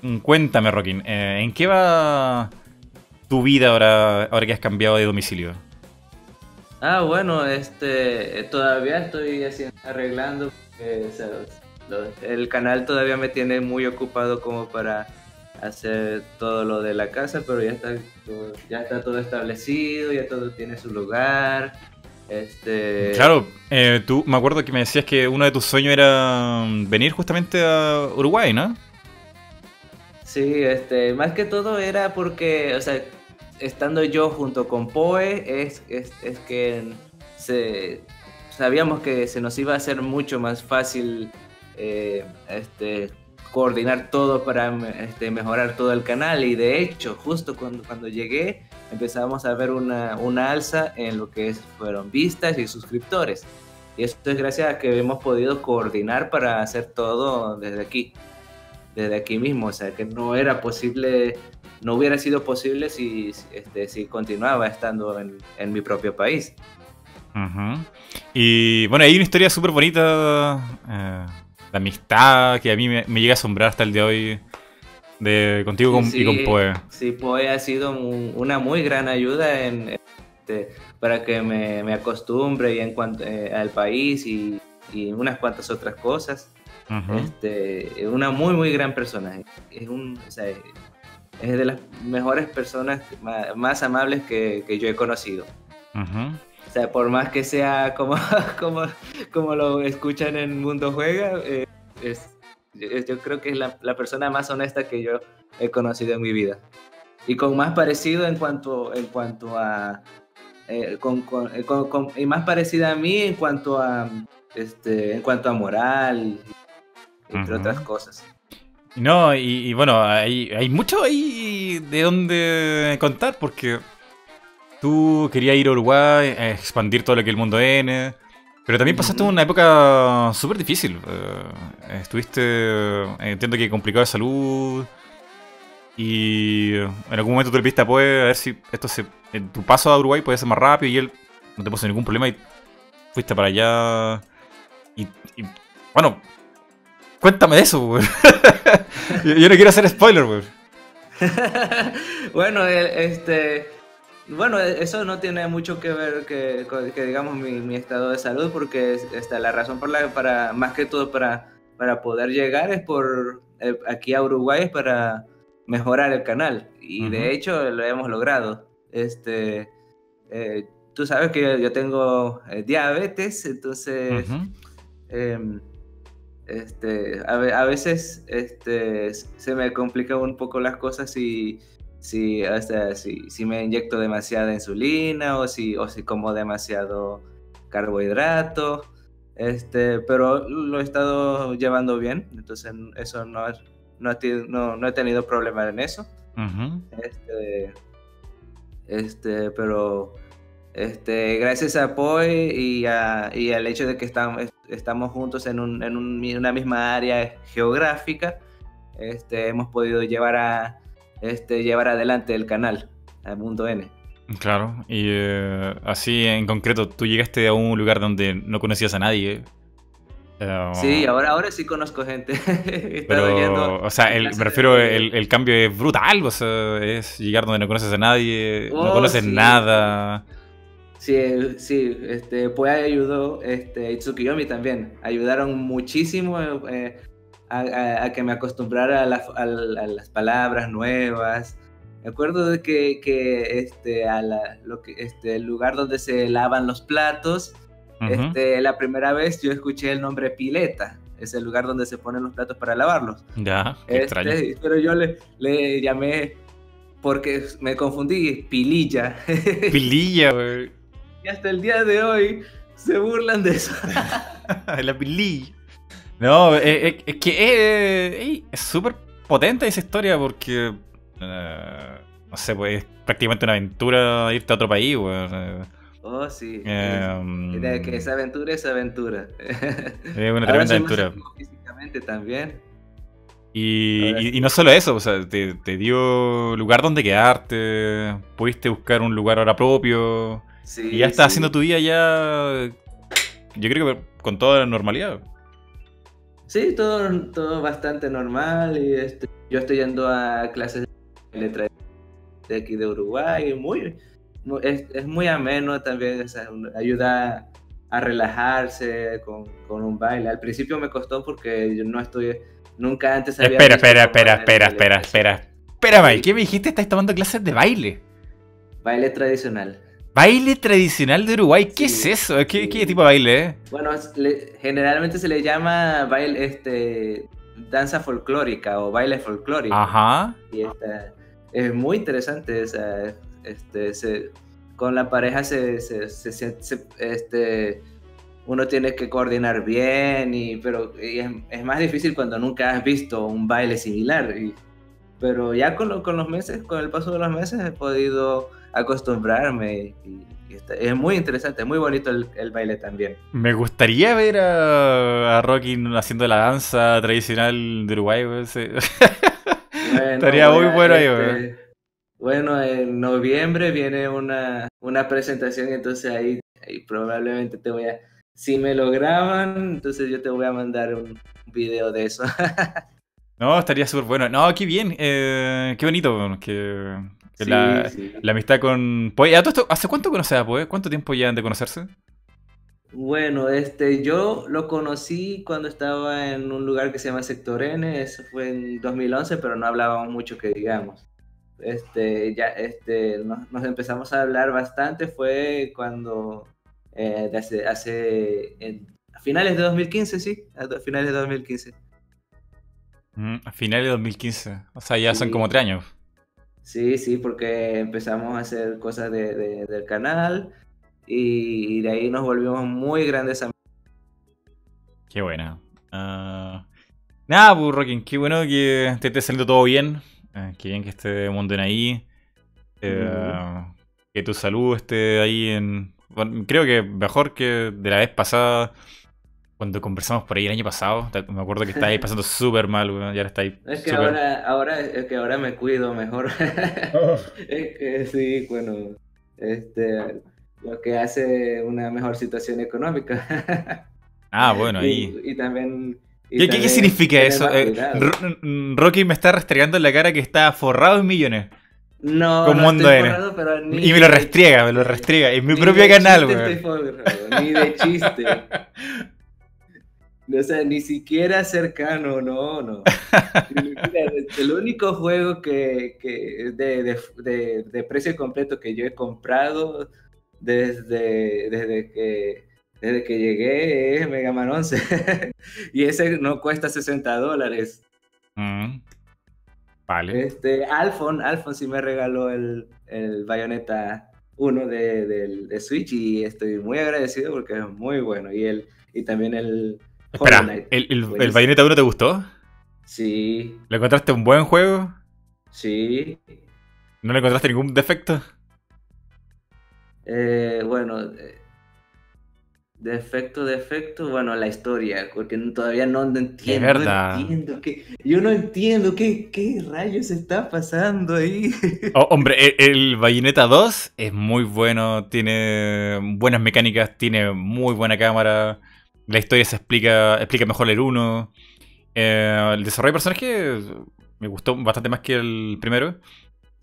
Mm, cuéntame, Rocking, eh, ¿en qué va tu vida ahora, ahora que has cambiado de domicilio? Ah, bueno, este, todavía estoy arreglando. el canal todavía me tiene muy ocupado como para hacer todo lo de la casa, pero ya está, todo, ya está todo establecido, ya todo tiene su lugar. Este... Claro, eh, tú me acuerdo que me decías que uno de tus sueños era mm, venir justamente a Uruguay, ¿no? Sí, este, más que todo era porque, o sea, estando yo junto con Poe, es, es, es que se, sabíamos que se nos iba a hacer mucho más fácil eh, este, coordinar todo para este, mejorar todo el canal. Y de hecho justo cuando, cuando llegué empezamos a ver una, una alza en lo que fueron vistas y suscriptores. Y esto es gracias a que hemos podido coordinar para hacer todo desde aquí desde aquí mismo. O sea que no era posible no hubiera sido posible si, este, si continuaba estando en, en mi propio país. Y bueno, hay una historia súper bonita eh, de amistad que a mí me, llega a asombrar hasta el día de hoy de contigo y con Poe. Sí, Poe ha sido una muy gran ayuda en, este, para que me, acostumbre y en cuanto, eh, al país y, unas cuantas otras cosas. este, una muy, muy gran persona. Es, un, es de las mejores personas más, amables que, yo he conocido. O sea, por más que sea como, como, como lo escuchan en Mundo Juega, eh, es, yo creo que es la, la, persona más honesta que yo he conocido en mi vida. Y con más parecido en cuanto, en cuanto a... Eh, con, eh, con, con, y más parecida a mí en cuanto a, este, en cuanto a moral, entre otras cosas. No, y, y, bueno, hay, hay mucho ahí de dónde contar, porque Tú querías ir a Uruguay, a expandir todo lo que el mundo N. Pero también pasaste una época súper difícil. Eh, estuviste, entiendo que complicado de salud. Y en algún momento tú le pediste apoyo a ver si esto se, en tu paso a Uruguay puede ser más rápido. Y él no te puso ningún problema y fuiste para allá. Y, bueno, cuéntame de eso, yo, no quiero hacer spoiler, güey. bueno, este bueno, e-, eso no tiene mucho que ver que, que digamos mi, estado de salud, porque esta, la razón por la para más que todo para, para poder llegar es por eh, aquí a Uruguay es para mejorar el canal. Y de hecho lo hemos logrado. Este, eh, tú sabes que yo, tengo eh, diabetes, entonces em, este, a, a, veces este, se me complican un poco las cosas y si, sea, si, si, me inyecto demasiada insulina o si, o si como demasiado carbohidrato. Este, pero lo he estado llevando bien, entonces eso no, no, no, no he tenido problema en eso. este, este, pero este, gracias a Poi y, a, y al hecho de que estamos, estamos juntos en, un, en una misma área geográfica, este, hemos podido llevar a, este, llevar adelante el canal, al Mundo N. Claro, y eh, así en concreto, tú llegaste a un lugar donde no conocías a nadie. Eh, sí, ahora, ahora sí conozco gente. pero, o sea, me refiero, el, cambio es brutal, o sea, es llegar donde no conoces a nadie, no oh, conoces nada. Sí, sí, este, pues ayudó, este, Itsukiyomi también, ayudaron muchísimo eh, a, que me acostumbrara a, las palabras nuevas. Me acuerdo de que, que este, a lo que, este, el lugar donde se lavan los platos, este, la primera vez yo escuché el nombre pileta. Es el lugar donde se ponen los platos para lavarlos. Ya, este, Pero yo le, le llamé porque me confundí, pililla. Pililla, güey. Y hasta el día de hoy se burlan de eso. la pililla. No, eh, eh, es, que eh, es súper potente esa historia porque. no sé, pues es prácticamente una aventura irte a otro país, weón. Oh, sí. Em, que esa aventura es aventura. Es una tremenda aventura. Físicamente también. Y, no solo eso, o sea, te, dio lugar donde quedarte, pudiste buscar un lugar ahora propio. Sí, y ya estás haciendo tu vida ya. Yo creo que con toda la normalidad. Sí, todo, todo bastante normal. Y este, yo estoy yendo a clases de letra de aquí de Uruguay. Muy, es, muy ameno también. ayuda a relajarse con, un baile. Al principio me costó porque yo no estoy. Nunca antes había. Espera, espera, espera, espera, espera, espera. Espera, ¿qué me dijiste? ¿Estás tomando clases de baile? Baile tradicional. Baile tradicional de Uruguay, ¿qué es eso? ¿Qué, tipo de baile? Eh? Bueno, generalmente se le llama baile, este, danza folclórica o baile folclórico. Ajá. Y es muy interesante, este, con la pareja se, este, uno tiene que coordinar bien, y, pero es, más difícil cuando nunca has visto un baile similar. pero ya con, con los meses, con el paso de los meses he podido acostumbrarme. Y, es muy interesante, muy bonito el, baile también. Me gustaría ver a, a Rocky haciendo la danza tradicional de Uruguay. Estaría muy bueno ahí. Este, bueno, en noviembre viene una, una presentación, entonces ahí probablemente te voy a, si me lo graban, entonces yo te voy a mandar un video de eso. no, estaría súper bueno. No, qué bien, eh, qué bonito que, la, amistad con Poe. ¿Hace cuánto conoces a Poe? ¿Cuánto tiempo ya han de conocerse? Bueno, este, yo lo conocí cuando estaba en un lugar que se llama Sector N, eso fue en 2011, pero no hablábamos mucho que digamos. Este, ya, este, nos, empezamos a hablar bastante, fue cuando, eh, hace, hace a finales de 2015, sí, a finales de 2015. Mm, a finales de 2015, o sea, ya son como tres años. Sí, sí, porque empezamos a hacer cosas del canal, y de ahí nos volvimos muy grandes amigos. Qué buena. Uh... Nada, pues Rockin, qué bueno que te esté saliendo todo bien. Uh, qué bien que esté Monden ahí. Uh, que tu salud esté ahí en. Bueno, creo que mejor que de la vez pasada. Cuando conversamos por ahí el año pasado, me acuerdo que estabas ahí pasando súper mal, weón. Ya está ahí. Es que ahora, ahora, es que ahora me cuido mejor. Oh. es que sí, bueno. Este, lo que hace una mejor situación económica. ah, bueno, ahí. Y, también... ¿Qué, significa eso? Eh, Rocky me está restregando en la cara que está forrado en millones. No, no estoy forrado, pero ni Y me lo restriega, me lo restriega. En mi propio canal, güey. Ni de chiste. O sea, ni siquiera cercano, no, no. el único juego que, que de, de, de, precio completo que yo he comprado desde, desde, que, desde que llegué es Mega Man 11. y ese no cuesta 60 dólares. Mm. Vale. Este, Alphon, Alphon sí me regaló el, el Bayonetta 1 de, de, Switch y estoy muy agradecido porque es muy bueno. Y, el, y también el... Espera, ¿el, el, el Bayonetta 1 te gustó? Sí. ¿Le encontraste un buen juego? Sí. ¿No le encontraste ningún defecto? Eh, bueno, eh, defecto, defecto, bueno, la historia, porque todavía no entiendo. verdad. entiendo que, yo no entiendo qué, qué rayos está pasando ahí. Oh, hombre, e, el, Bayonetta 2 es muy bueno, tiene buenas mecánicas, tiene muy buena cámara. La historia se explica, explica mejor el 1. Eh, el desarrollo de personaje me gustó bastante más que el primero.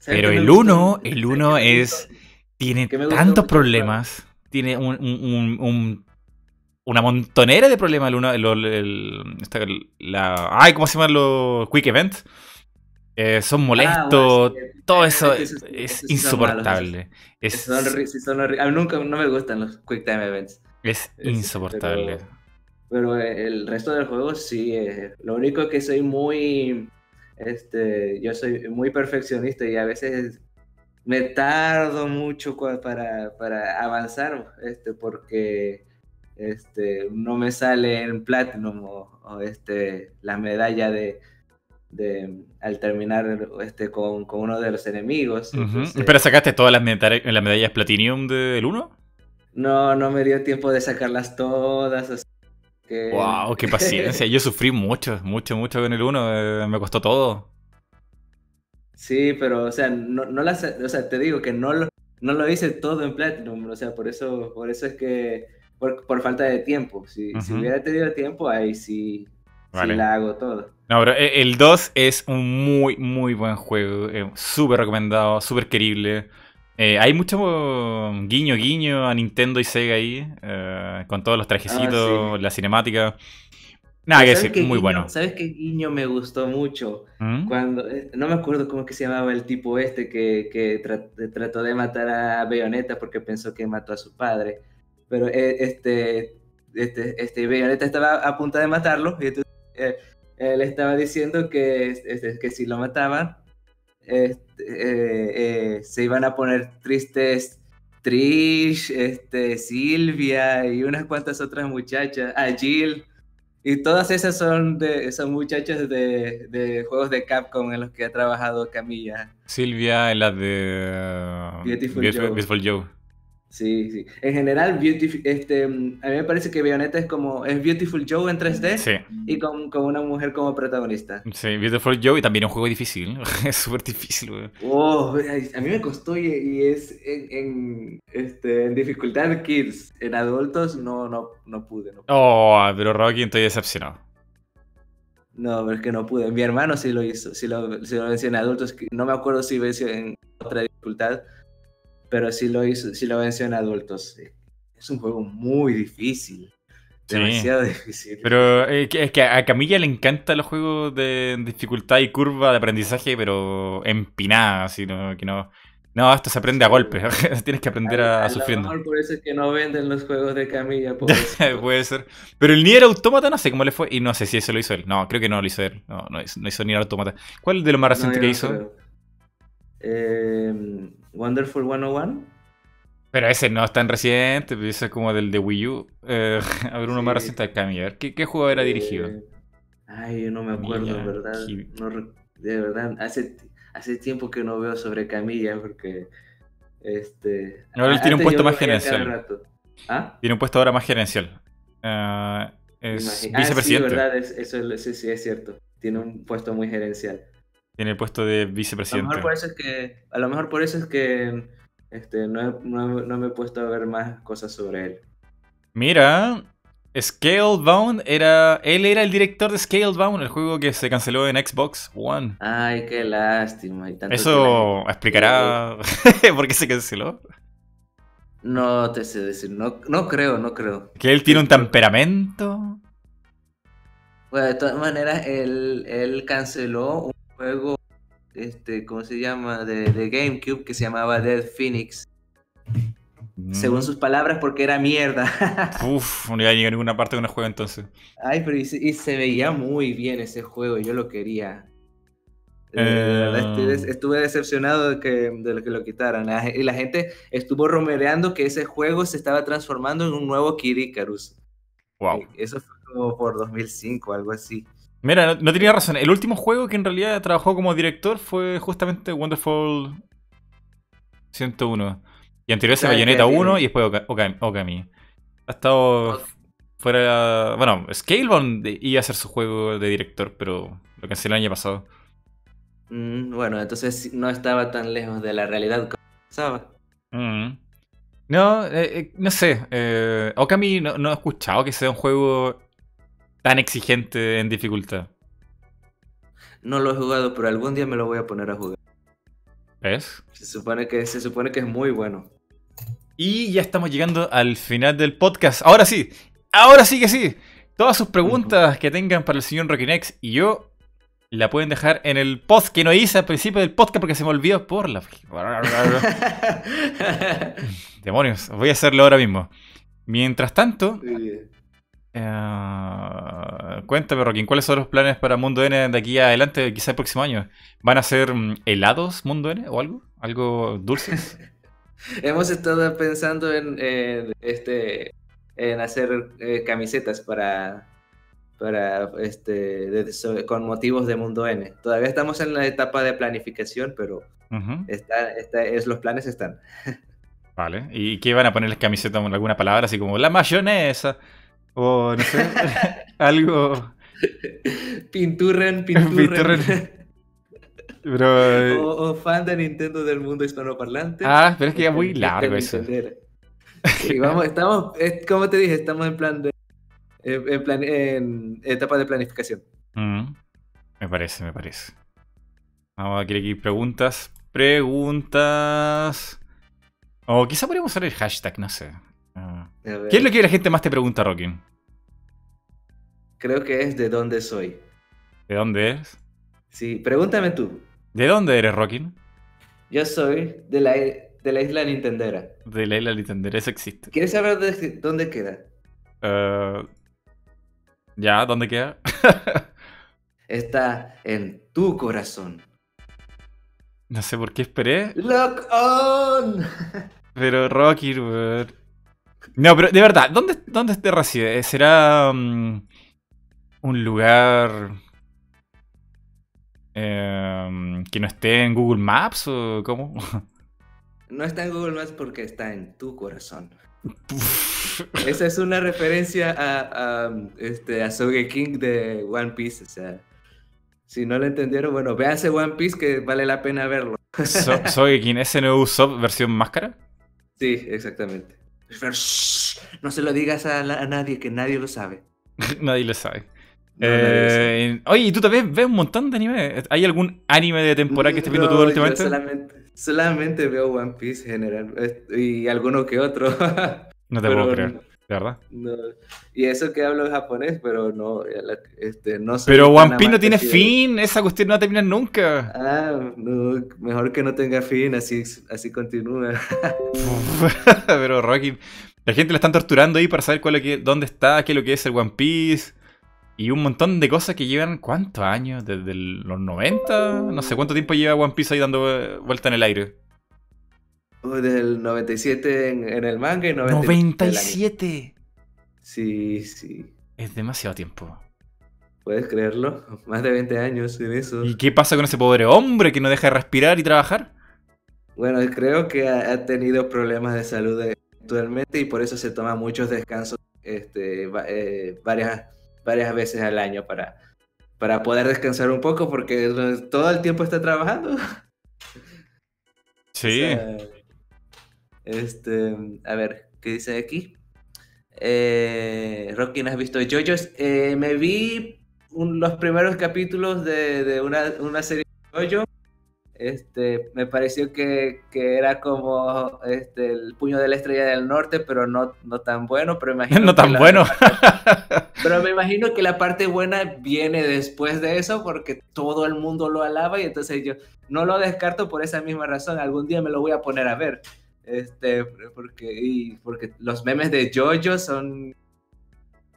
Pero el 1, el 1 es tiene tantos problemas. Tiene un, una montonera de problemas. El, la, ay, ¿cómo se llaman los quick events? Eh, son ah, molestos. todo eso es, insoportable. Es, a mí nunca no me gustan los quick time events. Es insoportable. Pero, el resto del juego sí. Eh, lo único que soy muy. Este, yo soy muy perfeccionista y a veces me tardo mucho para, avanzar, este, porque este, no me sale en Platinum o, este, la medalla de, de al terminar este, con, uno de los enemigos. ¿Pero sacaste todas las, las medallas Platinum del 1? No, no me dio tiempo de sacarlas todas. ¡Wow! ¡Qué paciencia! Yo sufrí mucho, mucho, mucho con el 1. Eh, me costó todo. Sí, pero, o sea, no, no las, o sea, te digo que no lo, no lo hice todo en Platinum, o sea, por eso, por eso es que, por, por falta de tiempo, si, si, hubiera tenido tiempo, ahí sí, sí la hago todo. No, pero e, el 2 es un muy, muy buen juego, eh, súper recomendado, súper querible. Eh, hay mucho guiño, guiño a Nintendo y Sega ahí, eh, con todos los trajecitos, ah, la cinemática. Nada que decir, muy bueno. ¿Sabes qué guiño me gustó mucho? ¿Mm? Cuando, eh, no me acuerdo cómo que se llamaba el tipo este que, que trató de matar a Bayonetta porque pensó que mató a su padre. Pero eh, este, este, este Bayonetta estaba a punto de matarlo y entonces él estaba diciendo que, este, que si lo mataban este, se iban a poner tristes Trish, este, Silvia y unas cuantas otras muchachas, a ah, Jill y todas esas son de esas muchachas de, de, juegos de Capcom en los que ha trabajado Camilla. Silvia en la de uh, Beautiful, Joe. Beautiful Joe. Sí, sí. En general, Beautiful, este, a mí me parece que Bayonetta es como, es Beautiful Joe en 3D Sí, y con, con una mujer como protagonista. sí, Beautiful Joe y también un juego difícil. es súper difícil, weón. Oh, a mí me costó y, y es en, en, este, en dificultad kids. En adultos no, no, no pude. No, Oh, pero Rocky estoy decepcionado. no, pero es que no pude. Mi hermano sí lo hizo, sí lo, sí lo venció en adultos. No me acuerdo si venció en otra dificultad, pero sí lo hizo, sí lo venció en adultos. Es un juego muy difícil. Sí. Demasiado difícil. Pero eh, que- es que a Camilla le encantan los juegos de dificultad y curva de aprendizaje, pero empinada, así, ¿no? Que no, no, esto se aprende a golpes. Tienes que aprender a, lo sufriendo. mejor por eso es que no venden los juegos de Camilla. Puede ser. Pero el Nier Automata no sé cómo le fue. Y no sé si eso lo hizo él. No, creo que no lo hizo él. No, no hizo, no hizo Nier Automata. ¿Cuál de lo más reciente No, que hizo? Eh, Wonderful 101. Pero ese no es tan reciente, ese es como del de Wii U. Eh, a ver, uno más reciente de Camilla. A ver, ¿qué, qué juego era Eh, dirigido? Ay, yo no me acuerdo, Camilla, ¿verdad? No de verdad, hace, hace tiempo que no veo sobre Camilla porque. Este, Ahora él tiene un puesto más gerencial. ¿Ah? Tiene un puesto ahora más gerencial. Ah, es Imagina- ah, vicepresidente. sí, verdad, es- eso es- sí, sí, es cierto. Tiene un puesto muy gerencial. Tiene el puesto de A lo vicepresidente. mejor por eso es que, a lo mejor por eso es que este, no, no, no me he puesto a ver más cosas sobre él. Mira, Scalebound era. Él era el director de Scalebound, el juego que se canceló en Xbox One. Ay, qué lástima. y tanto que Eso explicará por qué se canceló. No te sé decir, no, no creo, no creo. Que él tiene un temperamento. Bueno, de todas maneras, él, él canceló un juego, este, ¿cómo se llama? De, de GameCube que se llamaba Dead Phoenix. Según sus palabras, porque era mierda. Mm. Uf, no iba a llegar a ninguna parte de un juego entonces. Ay, pero y se, y se veía muy bien ese juego, yo lo quería. Eh, Eh. estuve decepcionado de que, de lo que lo quitaran. La ge- y la gente estuvo rumoreando que ese juego se estaba transformando en un nuevo Kid Icarus. Wow. Eh, Eso fue como por 2005, algo así. Mira, no, no tenía razón. El último juego que en realidad trabajó como director fue justamente Wonderful 101. Y anterior se Claro, Bayonetta que tiene- 1 y después Oka- Oka- Okami. Ha estado fuera. Bueno, Scalebound iba a hacer su juego de director, pero lo canceló el año pasado. Mm, bueno, entonces no estaba tan lejos de la realidad como pensaba. Mm. No, eh, eh, no sé. eh, Okami no, no he escuchado que sea un juego tan exigente en dificultad. No lo he jugado, pero algún día me lo voy a poner a jugar. ¿Ves? Se supone que, se supone que es muy bueno. Y ya estamos llegando al final del podcast. Ahora sí, ahora sí que sí. Todas sus preguntas que tengan para el señor Rockinex y yo la pueden dejar en el post que no hice al principio del podcast porque se me olvidó por la. Demonios, voy a hacerlo ahora mismo. Mientras tanto. Eh, cuéntame, Rockin, ¿cuáles son los planes para Mundo N de aquí adelante, quizá el próximo año? ¿Van a ser mm, helados Mundo N o algo? ¿Algo dulces? Hemos estado pensando en, en, este, en hacer eh, camisetas para, para este, de- con motivos de Mundo N. Todavía estamos en la etapa de planificación, pero está, está, es, los planes están. Vale. ¿Y qué van a ponerles camiseta con alguna palabra así como la mayonesa? O no sé, algo. Pinturren, pinturren. Pero. eh, o, o fan de Nintendo del mundo hispanoparlante. Ah, pero es que ya muy largo eso. Sí, vamos, estamos, es- como te dije, estamos en plan de en, en plan- en etapa de planificación. Mm, me parece, me parece. Vamos a querer aquí preguntas. Preguntas. O quizá podríamos usar el hashtag, no sé. ¿Qué es lo que la gente más te pregunta, Rockin? Creo que es de dónde soy. ¿De dónde eres? Sí, pregúntame tú. ¿De dónde eres, Rockin? Yo soy de la, de la isla Nintendera. De la isla Nintendo, eso existe. ¿Quieres saber de- dónde queda? Ah, ¿Ya? ¿Dónde queda? Está en tu corazón. no sé por qué esperé. ¡Lock on! Pero Rocky, weón. No, pero de verdad, ¿dónde, dónde te reside? ¿Será mm, un lugar em, que no esté en Google Maps o cómo? no está en Google Maps porque está en tu corazón. Esa es una referencia a, a, este, a King de One Piece. O sea, si no lo entendieron, bueno, véanse One Piece que vale la pena verlo. So, King, ¿ese nuevo Usopp versión máscara? Sí, exactamente. No se lo digas a, nadie, que nadie lo sabe. nadie lo sabe. Eh, oye, ¿y tú también ves un montón de anime? ¿Hay algún anime de temporada que estés viendo tú últimamente? Solamente, solamente, veo One Piece en general y alguno que otro. no te puedo creer. ¿De verdad? No. Y eso que hablo japonés, pero no, este, no Pero One Piece no tiene fin, esa cuestión no termina nunca. Ah, no, mejor que no tenga fin, así, así continúa. pero Rocky, la gente la están torturando ahí para saber cuál es, dónde está, qué es lo que es el One Piece. Y un montón de cosas que llevan, ¿cuántos años? ¿Desde los 90? No sé cuánto tiempo lleva One Piece ahí dando vuelta en el aire. Desde el 97 en, el manga y 97. Sí, sí. Es demasiado tiempo. ¿Puedes creerlo? Más de 20 años en eso. ¿Y qué pasa con ese pobre hombre que no deja de respirar y trabajar? Bueno, creo que ha, tenido problemas de salud actualmente y por eso se toma muchos descansos este, eh, varias varias veces al año para, para poder descansar un poco porque todo el tiempo está trabajando. Sí. Este, a ver, ¿qué dice aquí? Eh, Rocky, ¿no has visto JoJo's? Eh, me vi los primeros capítulos de, de una, una, serie de JoJo este, me pareció que, era como este, el puño de la estrella del norte, pero no, no tan bueno. Pero imagino no tan bueno. pero me imagino que la parte buena viene después de eso, porque todo el mundo lo alaba y entonces yo no lo descarto por esa misma razón. Algún día me lo voy a poner a ver. Este, porque, y porque los memes de Jojo son.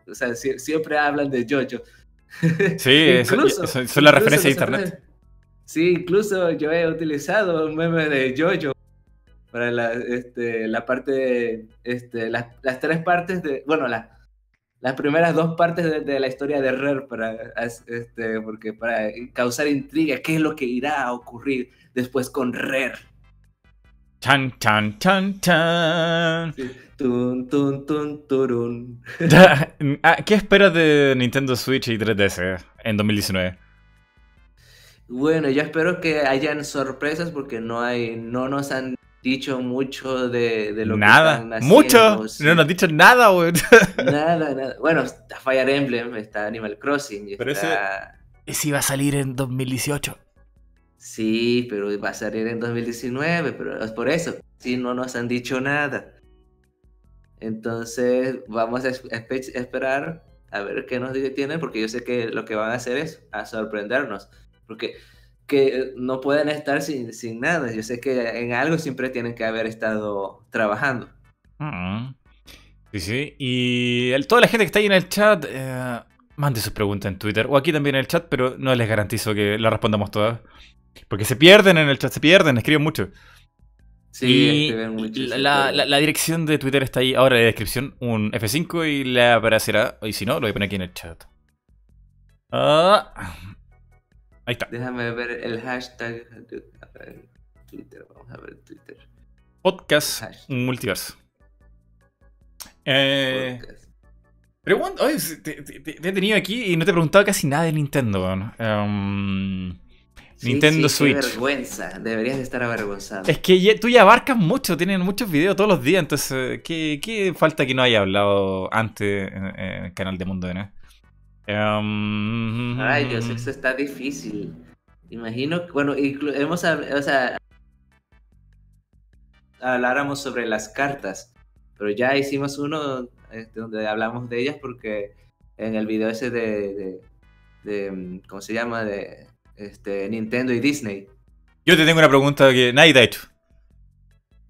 O sea, siempre hablan de Jojo. Sí, son, la referencia de internet. Sí, incluso yo he utilizado un meme de Jojo para la, este, la parte, este, las, tres partes de, bueno, las primeras dos partes de, la historia de Rare para, este, porque para causar intriga, qué es lo que irá a ocurrir después con Rare. Chan, chan, chan, chan. Tun, tun, tun, turun. Ah, ¿Qué esperas de Nintendo Switch y 3DS en 2019? Bueno, yo espero que hayan sorpresas porque no hay, no nos han dicho mucho de, de lo nada. que están Mucho, no nos han dicho nada, güey. Nada, nada. Bueno, está Fire Emblem, está Animal Crossing. pero está... ese, iba a salir en 2018. Sí, pero va a salir en 2019, pero es por eso. Sí, no nos han dicho nada. Entonces, vamos a esperar a ver qué nos tienen, porque yo sé que lo que van a hacer es sorprendernos porque que no pueden estar sin, sin nada. Yo sé que en algo siempre tienen que haber estado trabajando. Mm. Sí, sí. Y toda la gente que está ahí en el chat, eh, mande sus preguntas en Twitter o aquí también en el chat, pero no les garantizo que las respondamos todas. Porque se pierden en el chat, se pierden, escriben mucho. Sí, la, la, dirección de Twitter está ahí ahora en la descripción, un F5 y le aparecerá, y si no, lo voy a poner aquí en el chat. Ah, Ahí está. Déjame ver el hashtag. Twitter, vamos a ver Twitter. Podcast Multiverso. Eh, Pregunta, oye, te, he tenido aquí y no te he preguntado casi nada de Nintendo. Um, Nintendo Switch. Qué vergüenza, deberías estar avergonzado. Es que tú ya abarcas mucho, tienen muchos videos todos los días, entonces, ¿qué, qué falta que no haya hablado antes en, el canal de Mundo de Um, Ay, Dios, eso está difícil. Imagino, bueno, hemos, o sea, habláramos sobre las cartas, pero ya hicimos uno este, donde hablamos de ellas porque en el video ese de, de, ¿cómo se llama? De este, Nintendo y Disney. Yo te tengo una pregunta que nadie te ha hecho.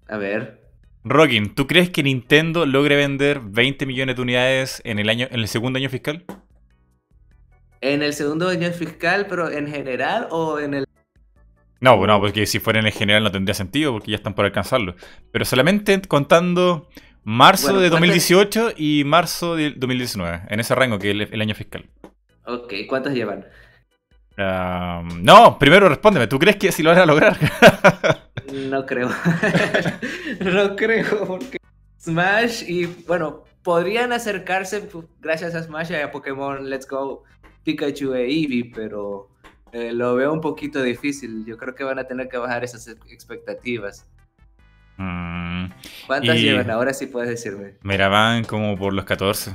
A ver. Rockin, ¿tú crees que Nintendo logre vender 20 millones de unidades en el año, en el segundo año fiscal? en el segundo año fiscal, pero en general o en el... No, bueno, porque si fuera en el general no tendría sentido porque ya están por alcanzarlo. Pero solamente contando marzo de 2018 y marzo de 2019, en ese rango que es el, año fiscal. Ok, ¿cuántos llevan? No, primero respóndeme, ¿tú crees que si lo van a lograr? no creo. no creo, porque Smash y bueno, podrían acercarse gracias a Smash y a Pokémon Let's Go Pikachu e Eevee, pero eh, lo veo un poquito difícil. Yo creo que van a tener que bajar esas expectativas. Mm, ¿Cuántas y- llevan ahora? Sí puedes decirme. Mira, van como por los 14.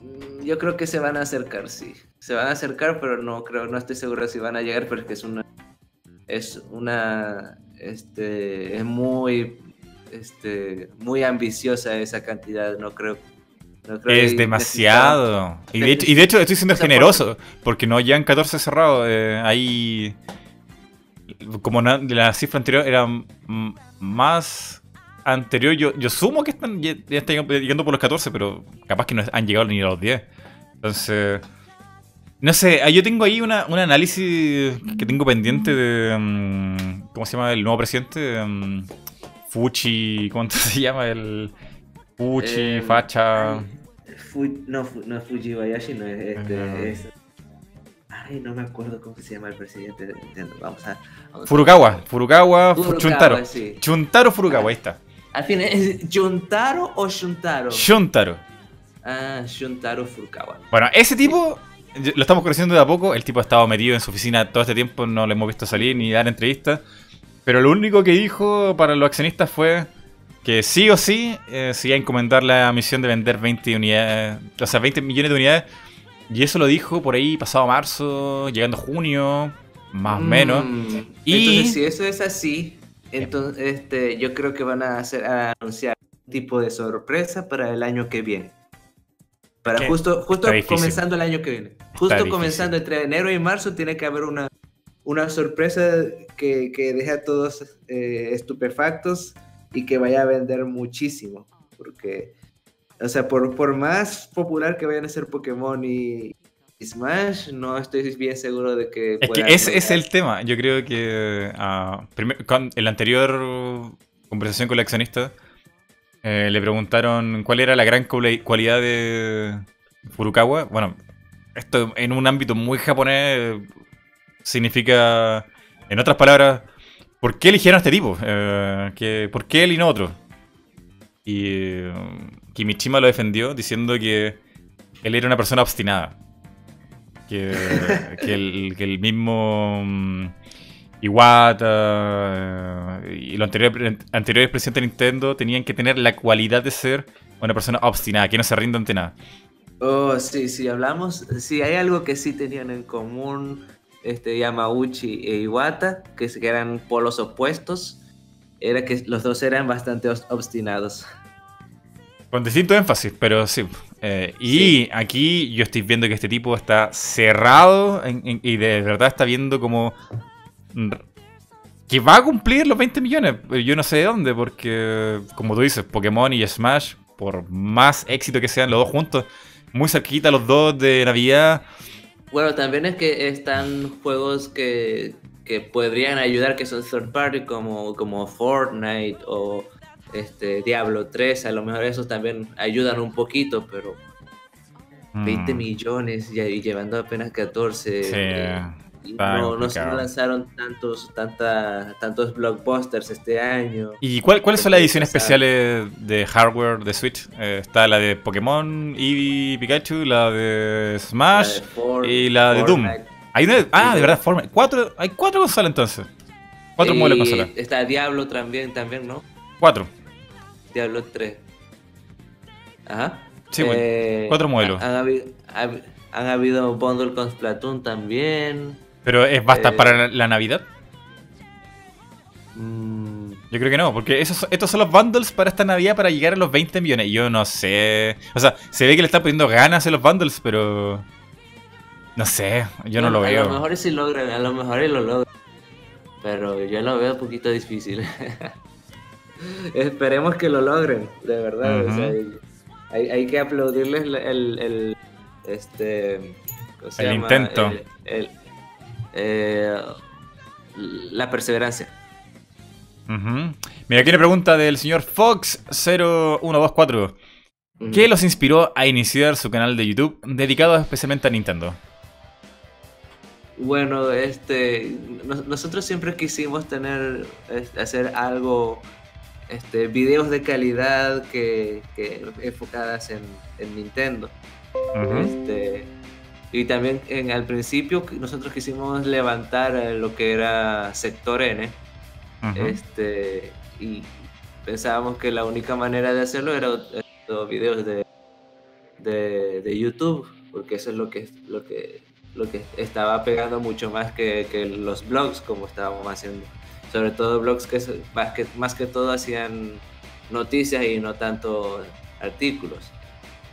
Mm, Yo creo que se van a acercar, sí. Se van a acercar, pero no creo, no estoy seguro si van a llegar porque es una es una este es muy este muy ambiciosa esa cantidad, no creo. no creo Es que demasiado. Y de, hecho, y de hecho estoy siendo generoso, porque no llegan 14 cerrados. eh, ahí. Como na- de la cifra anterior era más anterior, yo, yo sumo que están, ya, ya están llegando por los 14, pero capaz que no han llegado ni a los 10. Entonces. No sé, ah, yo tengo ahí una, un análisis que tengo pendiente de. mm, ¿Cómo se llama el nuevo presidente? Mm, Fuchi. ¿Cómo se llama? El. Fuchi, Eh, Facha. Ay, Fu- no, Fu- no es Fujibayashi, no es este. Es- Ay, no me acuerdo cómo se llama el presidente. Vamos a. vamos a- Furukawa, Furukawa, Fu- Furukawa, Chuntaro. sí. Chuntaro Furukawa, ahí está. Al fin, ¿es Juntaro o Shuntaro? Shuntaro. Ah, Shuntaro Furukawa. Bueno, ese tipo lo estamos conociendo de a poco. El tipo ha estado metido en su oficina todo este tiempo, no lo hemos visto salir ni dar entrevistas. Pero lo único que dijo para los accionistas fue que sí o sí eh, se iba a encomendar la misión de vender 20 unidades, o sea, 20 millones de unidades. Y eso lo dijo por ahí pasado marzo, llegando junio, más o menos. Mm, Y- Entonces, si eso es así, entonces este, yo creo que van a, hacer, a anunciar un tipo de sorpresa para el año que viene. Para justo, justo está difícil. comenzando el año que viene. Justo comenzando entre enero y marzo tiene que haber una, una sorpresa que, que deje a todos eh, estupefactos y que vaya a vender muchísimo. Porque, o sea, por, por más popular que vayan a ser Pokémon y, y Smash, no estoy bien seguro de que... Es que ese es el tema. Yo creo que ah, primer- con, en la anterior conversación con el accionista eh, le preguntaron cuál era la gran cuali- cualidad de Furukawa. Bueno, esto en un ámbito muy japonés significa, en otras palabras, ¿por qué eligieron a este tipo? Eh, ¿Por qué él y no otro? Y eh, Kimichima lo defendió diciendo que él era una persona obstinada. Que, que, el, que el mismo mm, Iwata eh, y los anteriores, anteriores presidentes de Nintendo tenían que tener la cualidad de ser una persona obstinada, que no se rinde ante nada. Oh, sí, sí, hablamos. Sí, hay algo que sí tenían en común este, Yamauchi e Iwata, que, eran polos opuestos. Era que los dos eran bastante os- obstinados. Con distinto énfasis, pero sí. Eh, y Sí. aquí yo estoy viendo que este tipo está cerrado en- en- y de verdad está viendo como que va a cumplir los 20 millones. Yo no sé de dónde, porque como tú dices, Pokémon y Smash, por más éxito que sean los dos juntos, muy cerquita los dos de Navidad. Bueno, también es que están juegos que, que podrían ayudar, que son third party, como, como Fortnite o este, Diablo 3. A lo mejor esos también ayudan un poquito, pero 20 Mm, millones y, y llevando apenas 14. Sí, eh, y está no, no se lanzaron tantos, tanta, tantos blockbusters este año. ¿Y cuál- cuáles son las ediciones especiales de hardware de Switch? Eh, está la de Pokémon, Eevee, Pikachu, la de Smash. La de For- y la de Doom. Fortnite. Hay una- ah, de verdad, forma. Cuatro, hay cuatro consolas entonces. Cuatro Y modelos de consola. Está Diablo también, también, ¿no? Cuatro. Diablo 3. Ajá. Sí, bueno, Eh, cuatro modelos. Han, habido, hab- han habido bundle con Splatoon también. Pero es basta Eh. para la, Navidad. Mm, Yo creo que no, porque esos, estos son los bundles para esta Navidad para llegar a los 20 millones. Yo no sé. O sea, se ve que le están poniendo ganas en los bundles, pero. No sé, yo no lo A lo veo. mejor sí logran, a lo mejor lo logran. Pero yo lo veo un poquito difícil. Esperemos que lo logren, de verdad. o sea, hay, hay que aplaudirles el, el- el- este ¿cómo se El llama? intento. El- eh, la perseverancia. Mira, aquí una pregunta del señor Fox0124. ¿Qué los inspiró a iniciar su canal de YouTube dedicado especialmente a Nintendo? Bueno, este, nosotros siempre quisimos tener, hacer algo, este, videos de calidad que, enfocadas en, Nintendo. este, y también en, al principio nosotros quisimos levantar eh, lo que era Sector N. este, y pensábamos que la única manera de hacerlo era los videos de, de, de YouTube, porque eso es lo que, lo que lo que estaba pegando mucho más que, que los blogs como estábamos haciendo. Sobre todo blogs que más, que más que todo hacían noticias y no tanto artículos.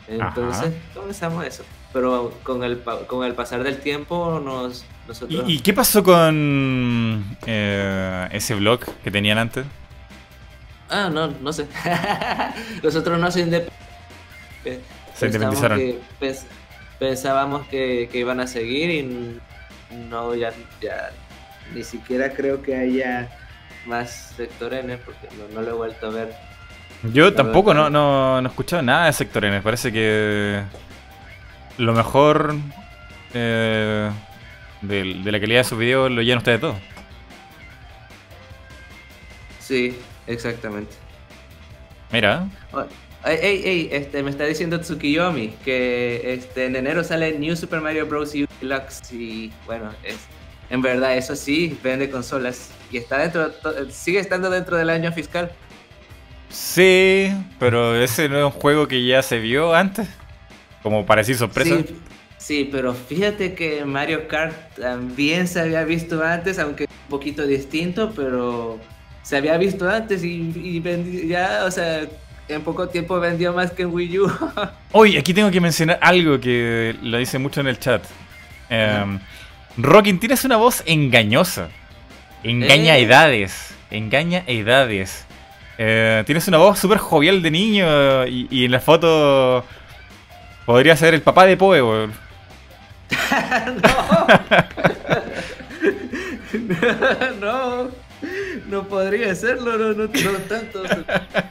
Entonces comenzamos eso. Pero con el, con el pasar del tiempo nos... Nosotros... ¿Y, qué pasó con eh, ese blog que tenían antes? Ah, no, no sé. nosotros no se, se independizaron pensábamos que, iban a seguir y no, ya, ya ni siquiera creo que haya más Sector N porque no, lo he vuelto a ver. Yo tampoco no, no, no he escuchado nada de Sector N, parece que lo mejor eh, de, la calidad de sus videos lo llenan ustedes todos. Sí, exactamente. Mira. Ey, ey, este, me está diciendo Tsukiyomi que este, en enero sale New Super Mario Bros. U Deluxe y bueno, es, en verdad eso sí, vende consolas y está dentro, sigue estando dentro del año fiscal. Sí, pero ese no es un juego que ya se vio antes, como para decir sorpresa. Sí, pero fíjate que Mario Kart también se había visto antes, aunque un poquito distinto, pero se había visto antes y, y ya, o sea, en poco tiempo vendió más que en Wii U. Oye, aquí tengo que mencionar algo que lo dice mucho en el chat. Um, Rockin, tienes una voz engañosa. Engaña eh. edades. Engaña edades. Eh, tienes una voz súper jovial de niño y, en la foto podría ser el papá de Poe, no. no no podría serlo, no, no, tanto.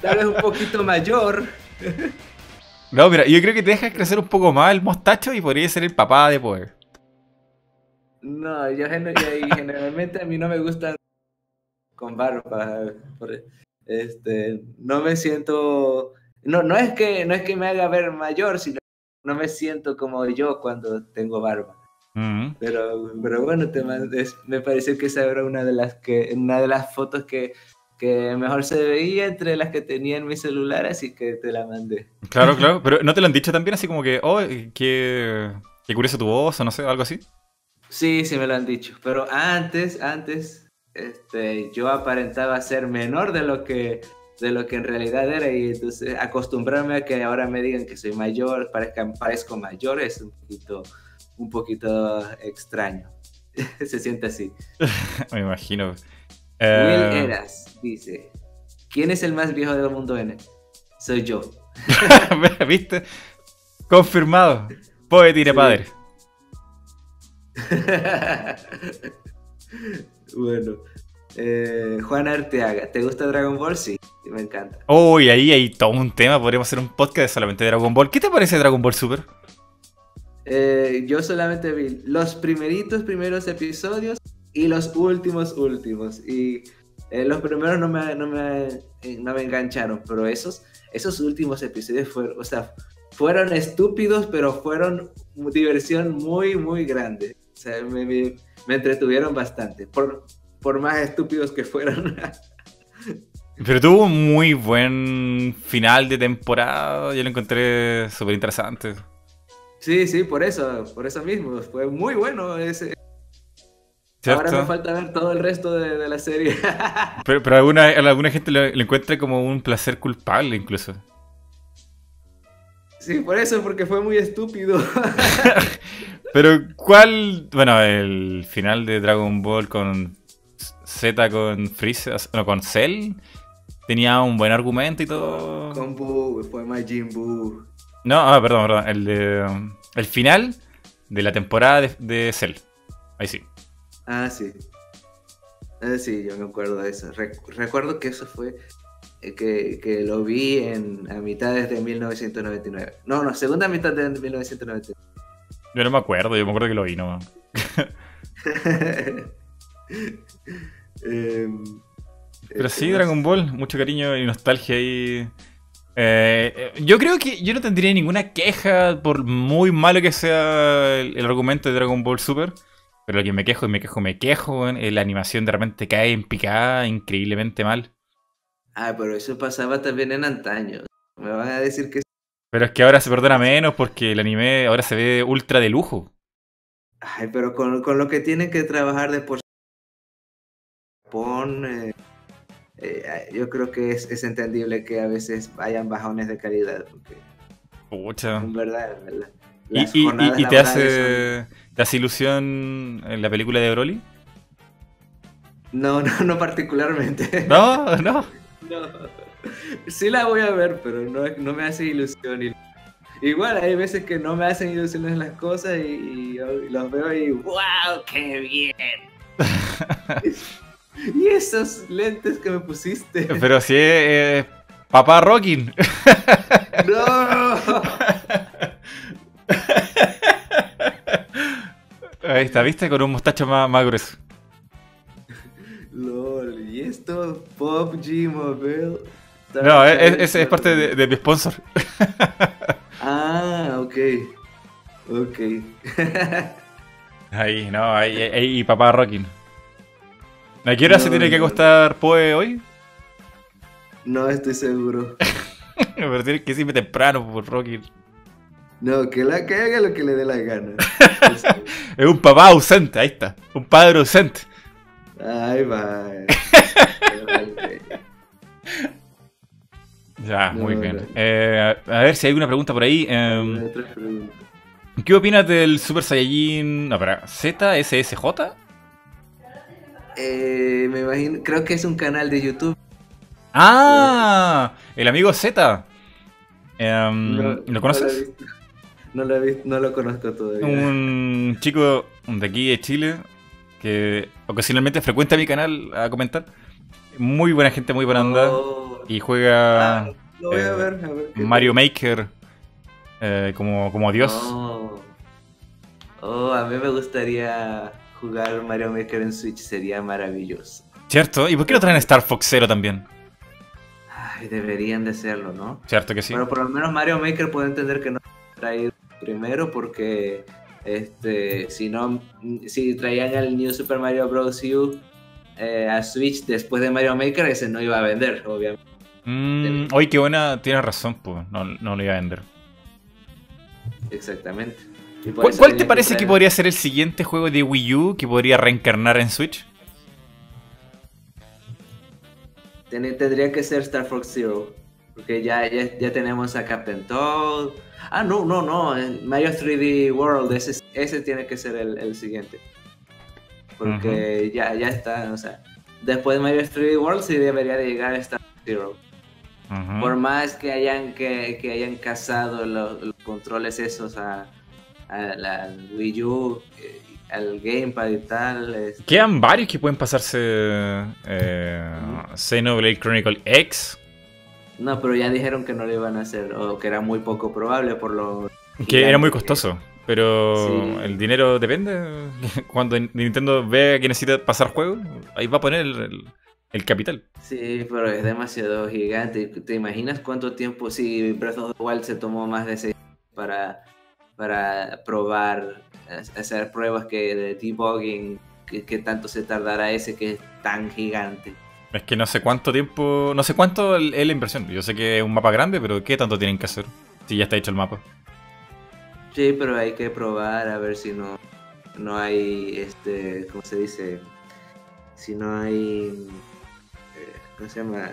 Tal vez un poquito mayor. No, mira, yo creo que te dejas crecer un poco más el mostacho y podría ser el papá de Poder. No, yo generalmente a mí no me gustan con barba. Este, no me siento. No, no, es que, no es que me haga ver mayor, sino no me siento como yo cuando tengo barba. Pero, pero bueno, te me parece que esa era una de las que una de las fotos que, que mejor se veía entre las que tenía en mi celular, así que te la mandé. Claro, claro, pero ¿no te lo han dicho también así como que, oh, qué, qué curioso tu voz o no sé, algo así? Sí, sí me lo han dicho, pero antes, antes, este, yo aparentaba ser menor de lo que de lo que en realidad era y entonces acostumbrarme a que ahora me digan que soy mayor, parezca, parezco mayor es un poquito un poquito extraño. Se siente así. Me imagino. Will eh, Eras dice: ¿Quién es el más viejo del mundo N? Soy yo. ¿Viste? Confirmado. Poe tire padre. bueno. Eh, Juan Arteaga, ¿te gusta Dragon Ball? Sí, me encanta. Uy, ahí hay todo un tema. Podríamos hacer un podcast solamente de Dragon Ball. ¿Qué te parece Dragon Ball Super? Eh, yo solamente vi los primeritos primeros episodios y los últimos últimos. Y eh, los primeros no me, no, me, no me engancharon, pero esos, esos últimos episodios fueron, o sea, fueron estúpidos, pero fueron diversión muy, muy grande. O sea, me, me, entretuvieron bastante, por, por más estúpidos que fueron. Pero tuvo un muy buen final de temporada, yo lo encontré súper interesante. Sí, sí, por eso, por eso mismo. Fue muy bueno ese. Ahora me falta ver todo el resto de, la serie. pero, pero alguna, alguna gente lo, encuentra como un placer culpable incluso. Sí, por eso, porque fue muy estúpido. pero, ¿cuál? Bueno, el final de Dragon Ball con Z con Freezer, no, con Cell, tenía un buen argumento y todo. Con Buu, fue Majin Buu. No, ah, perdón, perdón. El de. El final de la temporada de, Cell. Ahí sí. Ah, sí. Ah, sí, yo me acuerdo de eso. recuerdo que eso fue. Eh, que, lo vi en, a mitades de 1999. No, no, segunda mitad de 1999. Yo no me acuerdo, yo me acuerdo que lo vi nomás. Em, Pero este, sí, no Dragon Ball, mucho cariño y nostalgia ahí. Eh, eh, yo creo que yo no tendría ninguna queja por muy malo que sea el, el argumento de Dragon Ball Super. Pero lo que me quejo y me quejo, me quejo, la animación de repente cae en picada increíblemente mal. Ah, pero eso pasaba también en antaño. Me van a decir que... Pero es que ahora se perdona menos porque el anime ahora se ve ultra de lujo. Ay, pero con, con lo que tienen que trabajar de por Japón, eh, eh, yo creo que es, es entendible que a veces hayan bajones de calidad. Porque, Pucha. en verdad, ¿Y, las y- y- y te hace, te hace ilusión en la película de Broly? son- No, no, no particularmente. No, no. No. Sí la voy a ver, pero no, no me hace ilusión. y- Igual hay veces que no me hacen ilusiones las cosas y, y yo los veo y ¡wow! ¡Qué bien! y esos lentes que me pusiste. Pero si es eh, Papá Rockin. ¡No! Ahí está, ¿viste? Con un mostacho más, más grueso. LOL, ¿y esto? PUBG Mobile. No, es, es- parte de, de mi sponsor. Ah, ok. Ok. Ahí, no, ahí, ahí y Papá Rockin. ¿A qué hora se No, tiene que acostar Poe hoy? no estoy seguro. Pero tiene que irme temprano por Rockin. No, que, la, que haga lo que le dé la gana. Es un papá ausente, ahí está. Un padre ausente. Ay, bye. Ya, No, muy no. bien. Eh, a ver si hay alguna pregunta por ahí. Eh. ¿Qué opinas del Super Saiyajin? No, espera, ¿ZSSJ? Eh, me imagino, creo que es un canal de YouTube. ¡Ah! El amigo Z. Em, No- ¿Lo No lo, conoces? no, lo he visto- no lo conozco todavía. Un chico de aquí de Chile que ocasionalmente frecuenta mi canal a comentar. Muy buena gente, muy buena onda. Oh. Y juega Ah, lo voy a eh, ver, a ver qué Mario Maker eh, como, como Dios. Oh. Oh, a mí me gustaría jugar Mario Maker en Switch, sería maravilloso. ¿Cierto? ¿Y por qué no traen Star Fox Zero también? Ay, deberían de hacerlo, ¿no? ¿Cierto que sí? Pero por lo menos Mario Maker puedo entender que no traer primero porque este si no si traían el New Super Mario Bros. U eh, a Switch después de Mario Maker ese no iba a vender, obviamente. Mm, oye, qué buena, tienes razón, pues. No, no lo iba a vender. Exactamente. ¿Cuál, te parece que podría ser el siguiente juego de Wii U que podría reencarnar en Switch? Ten- tendría que ser Star Fox Zero. Porque ya, ya, ya tenemos a Captain Toad. Ah, no, no, no. el Mario 3D World. Ese, ese tiene que ser el, el siguiente. Porque ya, ya está. O sea, después de Mario 3D World sí debería de llegar Star Fox Zero. Por más que hayan, que, que hayan casado los, los controles esos a, a la al Wii U, eh, al Gamepad y tal. este, Quedan varios que pueden pasarse eh, Xenoblade Chronicle X. No, pero ya dijeron que no lo iban a hacer, o que era muy poco probable por lo... Que era muy costoso. Pero Sí. el dinero depende. Cuando Nintendo vea que necesita pasar juegos, ahí va a poner el, el- el capital. Sí, pero es demasiado gigante. ¿Te imaginas cuánto tiempo si Breath of the Wild se tomó más de seis para, para probar, ha- hacer pruebas que de debugging, que, que tanto se tardará ese que es tan gigante? Es que no sé cuánto tiempo. No sé cuánto es la inversión. Yo sé que es un mapa grande, pero ¿qué tanto tienen que hacer? Si ya está hecho el mapa. Sí, pero hay que probar a ver si no, no hay, este, ¿cómo se dice? Si no hay, eh, ¿cómo se llama?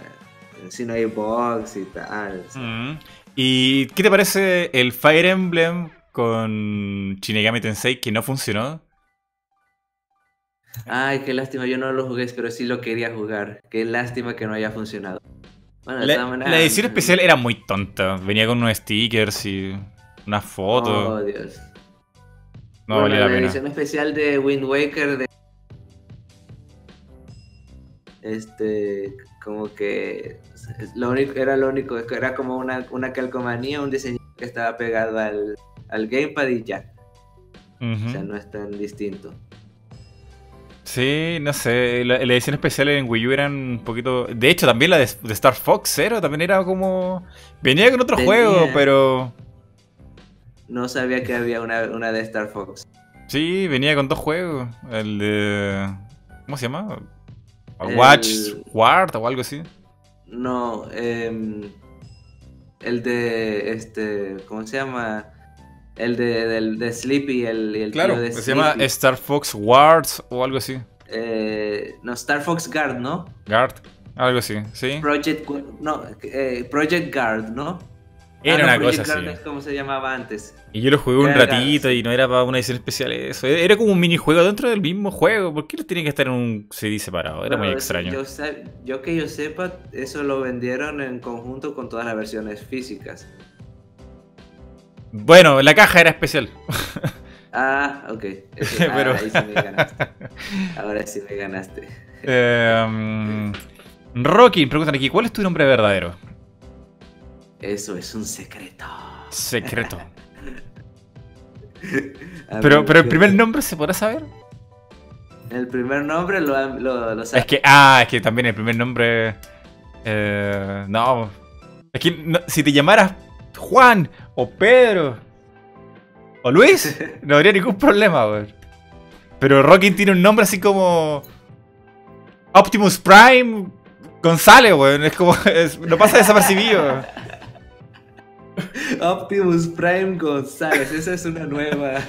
Si no hay bugs y tal. Mm. ¿Y qué te parece el Fire Emblem con Shinigami Tensei que no funcionó? Ay, qué lástima, yo no lo jugué, pero sí lo quería jugar. Qué lástima que no haya funcionado. Bueno, La, todas maneras- la edición especial era muy tonta. Venía con unos stickers y unas fotos. Oh, Dios. no Bueno, valía la pena. edición especial de Wind Waker de... Este, como que lo único, era lo único, era como una, una calcomanía, un diseño que estaba pegado al, al gamepad y ya. O sea, no es tan distinto. Sí, no sé, la, la edición especial en Wii U eran un poquito... De hecho, también la de, de Star Fox Zero también era como... Venía con otro Tenía- juego, pero... No sabía que había una, una de Star Fox. Sí, venía con dos juegos. El de... ¿Cómo se llama? El- Watch Ward o algo así. No, em, el de este, ¿cómo se llama? El de, del, de Sleepy, el, el Claro, tío de se llama. Star Fox Wards o algo así. Eh, no, Star Fox Guard, ¿no? Guard, algo así, ¿sí? Project, no, eh, Project Guard, ¿no? Era Ah, una Project cosa Guard así. es como se llamaba antes. Y yo lo jugué un ratito y no era para una edición especial eso. Era como un minijuego dentro del mismo juego. ¿Por qué tiene que estar en un CD separado? Era muy extraño. Yo, yo que yo sepa, eso lo vendieron en conjunto con todas las versiones físicas. Bueno, la caja era especial. Ah, ok. Eso- ah, ahí sí me ganaste. Ahora sí me ganaste. Eh, Rocky, preguntan aquí, ¿cuál es tu nombre verdadero? Eso es un secreto. Secreto. Pero, pero el ¿qué- primer nombre se podrá saber. El primer nombre lo, lo, lo Es que, ah, es que también el primer nombre. eh, no. Es que no- si te llamaras Juan o Pedro o Luis, no habría ningún problema, güey. Pero Rocky tiene un nombre así como. Optimus Prime González, güey. Es como. es- no pasa desapercibido. Optimus Prime González, esa es una nueva.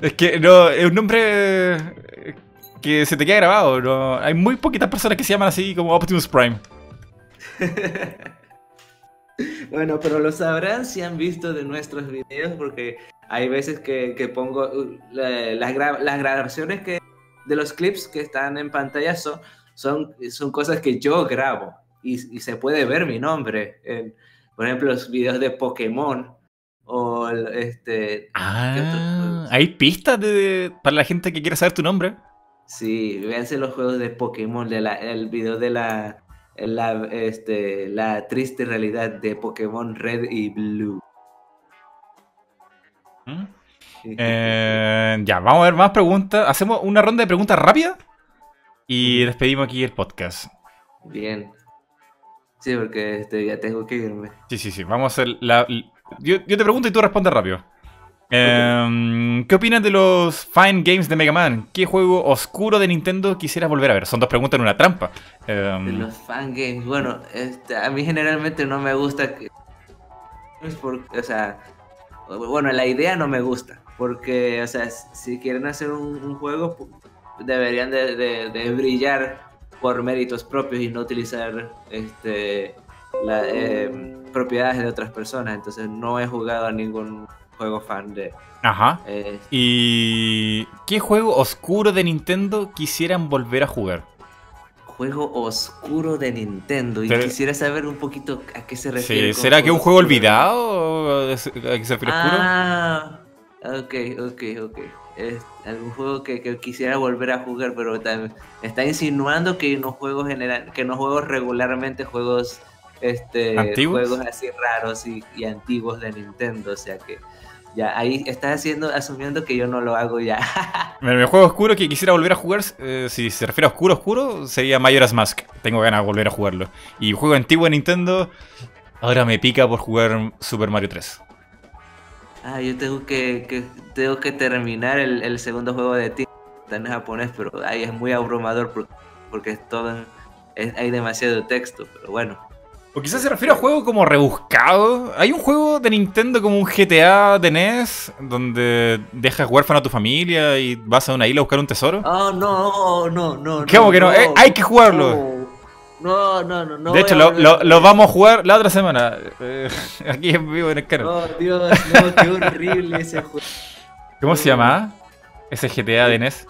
Es que no, es un nombre que se te queda grabado. No, hay muy poquitas personas que se llaman así como Optimus Prime. Bueno, pero lo sabrán si han visto de nuestros videos, porque hay veces que, que pongo uh, la- las, gra- las grabaciones que de los clips que están en pantalla son, son, son cosas que yo grabo y, y se puede ver mi nombre. en, por ejemplo, los videos de Pokémon o este. Ah, hay pistas de, para la gente que quiere saber tu nombre. Sí, véanse los juegos de Pokémon, de la, el video de la, la, este, la triste realidad de Pokémon Red y Blue. ¿Mm? Eh, ya, vamos a ver más preguntas. Hacemos una ronda de preguntas rápidas y despedimos aquí el podcast. Bien. Sí, porque este, ya tengo que irme. Sí, sí, sí. Vamos a hacer la. Yo, yo te pregunto y tú respondes rápido. Eh, ¿Qué opinas de los Fine Games de Mega Man? ¿Qué juego oscuro de Nintendo quisieras volver a ver? Son dos preguntas en una trampa. Eh, De los fangames, bueno, este, a mí generalmente no me gusta o sea, bueno, la idea no me gusta, porque, o sea, si quieren hacer un, juego, deberían de, brillar por méritos propios y no utilizar este, la, eh, propiedades de otras personas, entonces no he jugado a ningún juego fan de... Ajá. eh, ¿Y qué juego oscuro de Nintendo quisieran volver a jugar? juego oscuro de Nintendo y Pero- quisiera saber un poquito a qué se refiere. Sí, ¿Será que un juego oscuro. olvidado? ¿O es- ¿A qué se refiere oscuro? Ah, ok, ok, ok. Es algún juego que, que quisiera volver a jugar, pero tam- está insinuando que no juego general, que no juego regularmente juegos, este, ¿Antiguos? juegos así raros y, y antiguos de Nintendo, o sea que ya ahí estás haciendo, asumiendo que yo no lo hago ya. El, juego oscuro que quisiera volver a jugar, eh, si se refiere a oscuro, oscuro, sería Majora's Mask. Tengo ganas de volver a jugarlo. Y juego antiguo de Nintendo, ahora me pica por jugar Super Mario 3. ah, yo tengo que, que- tengo que terminar el, el segundo juego de ti, está en japonés, pero ahí es muy abrumador por- porque es todo, es- hay demasiado texto, pero bueno. O quizás se refiere a juego como rebuscado. Hay un juego de Nintendo como un GTA de NES, donde dejas huérfano a tu familia y vas a una isla a buscar un tesoro. Oh, no, no, no. ¿Cómo que no? Eh, hay que jugarlo. No, no, no. no de hecho, lo, vamos a jugar la otra semana. eh, aquí en vivo en el canal. Oh, Dios, no, qué horrible ese juego. ¿Cómo se llama? Ese GTA de NES.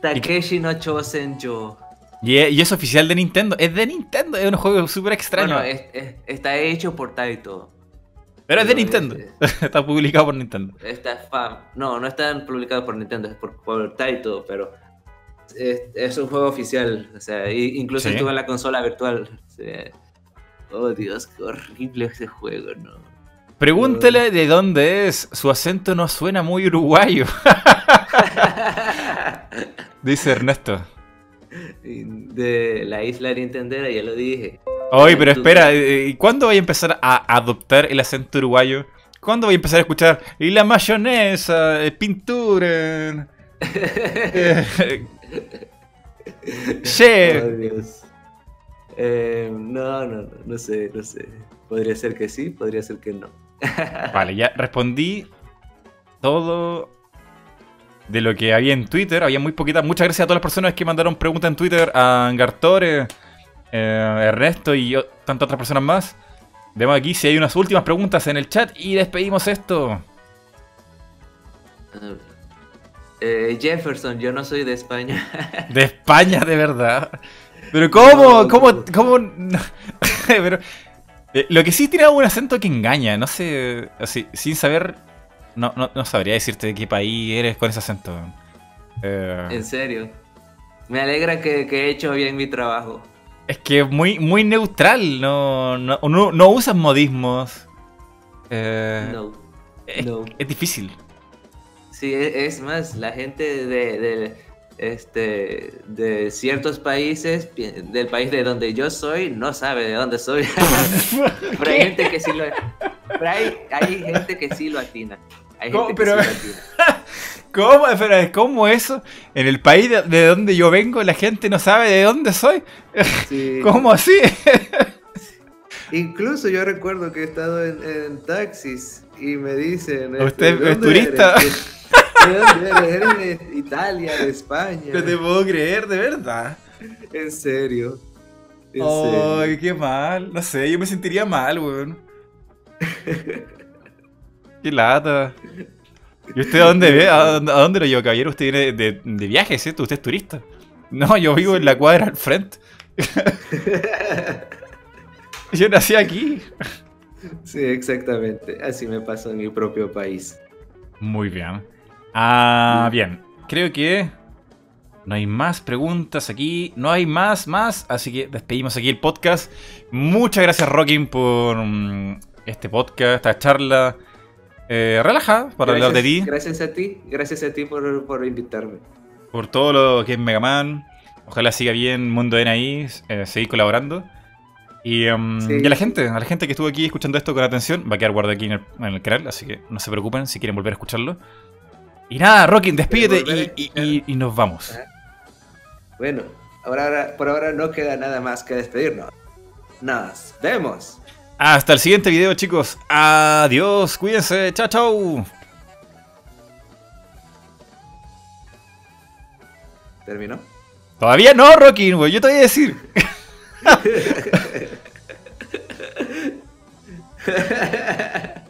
Takeshi no Chosen-yo. Y es, y es oficial de Nintendo. Es de Nintendo. Es un juego súper extraño. Bueno, es- es- está hecho por Taito. pero es de Nintendo. es- Está publicado por Nintendo. Está. No, no están publicados por Nintendo, es por, por Taito, pero es, un juego oficial. O sea, incluso Sí. estuvo en la consola virtual. O sea, oh Dios, qué horrible ese juego, no. Pregúntale de dónde es. Su acento no suena muy uruguayo. Dice Ernesto. De la isla Nintendera, ya lo dije. Oye, pero espera, eh, ¿y cuándo voy a empezar a adoptar el acento uruguayo? ¿Cuándo voy a empezar a escuchar? Y la mayonesa, eh, pintura. eh, che. Oh, Dios. Eh, no, no, no, no sé, no sé. Podría ser que sí, podría ser que no. Vale, ya respondí todo de lo que había en Twitter. Había muy poquitas. Muchas gracias a todas las personas que mandaron preguntas en Twitter. A Gartore, eh, Ernesto y yo, tantas otras personas más. Vemos aquí si hay unas últimas preguntas en el chat y despedimos esto. Eh, Jefferson, yo no soy de España. De España, de verdad. Pero ¿cómo? No, ¿Cómo? ¿Cómo? Pero, eh, lo que sí tiene un acento que engaña. No sé, así, sin saber, no, no, no sabría decirte de qué país eres con ese acento. Eh, en serio. Me alegra que, que he hecho bien mi trabajo. es que es muy, muy neutral, no, no, no, no usas modismos. Eh, No. es, no. es difícil. Sí, e- es más, la gente de, de, este, de ciertos países, del país de donde yo soy, no sabe de dónde soy. pero hay gente que sí lo pero hay, hay gente que sí lo atina. Hay ¿Cómo? gente que Pero- sí lo atina. ¿Cómo? Espera, ¿Cómo eso? En el país de, de donde yo vengo, la gente no sabe de dónde soy. Sí. ¿Cómo así? Incluso yo recuerdo que he estado en, en taxis y me dicen... este, ¿Usted ¿de es turista? eres? ¿De dónde eres? ¿Eres de Italia, de España? No te puedo creer, de verdad. En serio. En Ay, serio. qué mal. No sé, yo me sentiría mal, weón. qué lata. ¿Y usted a dónde ve? ¿A dónde, lo lleva, caballero? Usted viene de, de viaje, ¿cierto? Usted es turista. No, yo vivo en la cuadra al frente. yo nací aquí. Sí, exactamente. Así me pasó en mi propio país. Muy bien. Ah, bien. Creo que no hay más preguntas aquí. No hay más, más. Así que despedimos aquí el podcast. Muchas gracias, Rockin, por mm, este podcast, esta charla. Eh, relaja para hablar de ti. Gracias a ti. Gracias a ti por, por invitarme. Por todo lo que es Mega Man. Ojalá siga bien Mundo NI. Eh, seguir colaborando. Y, em, Sí. y a la gente, a la gente que estuvo aquí escuchando esto con atención, va a quedar guardado aquí en el, en el canal, así que no se preocupen si quieren volver a escucharlo. Y nada, Rockin, despídete y, y- nos vamos. Bueno, ahora, ahora- por ahora no queda nada más que despedirnos. Nos vemos. Hasta el siguiente video, chicos. Adiós, cuídense. Chao, chao. ¿Terminó? Todavía no, Rockin, güey. Yo te voy a decir.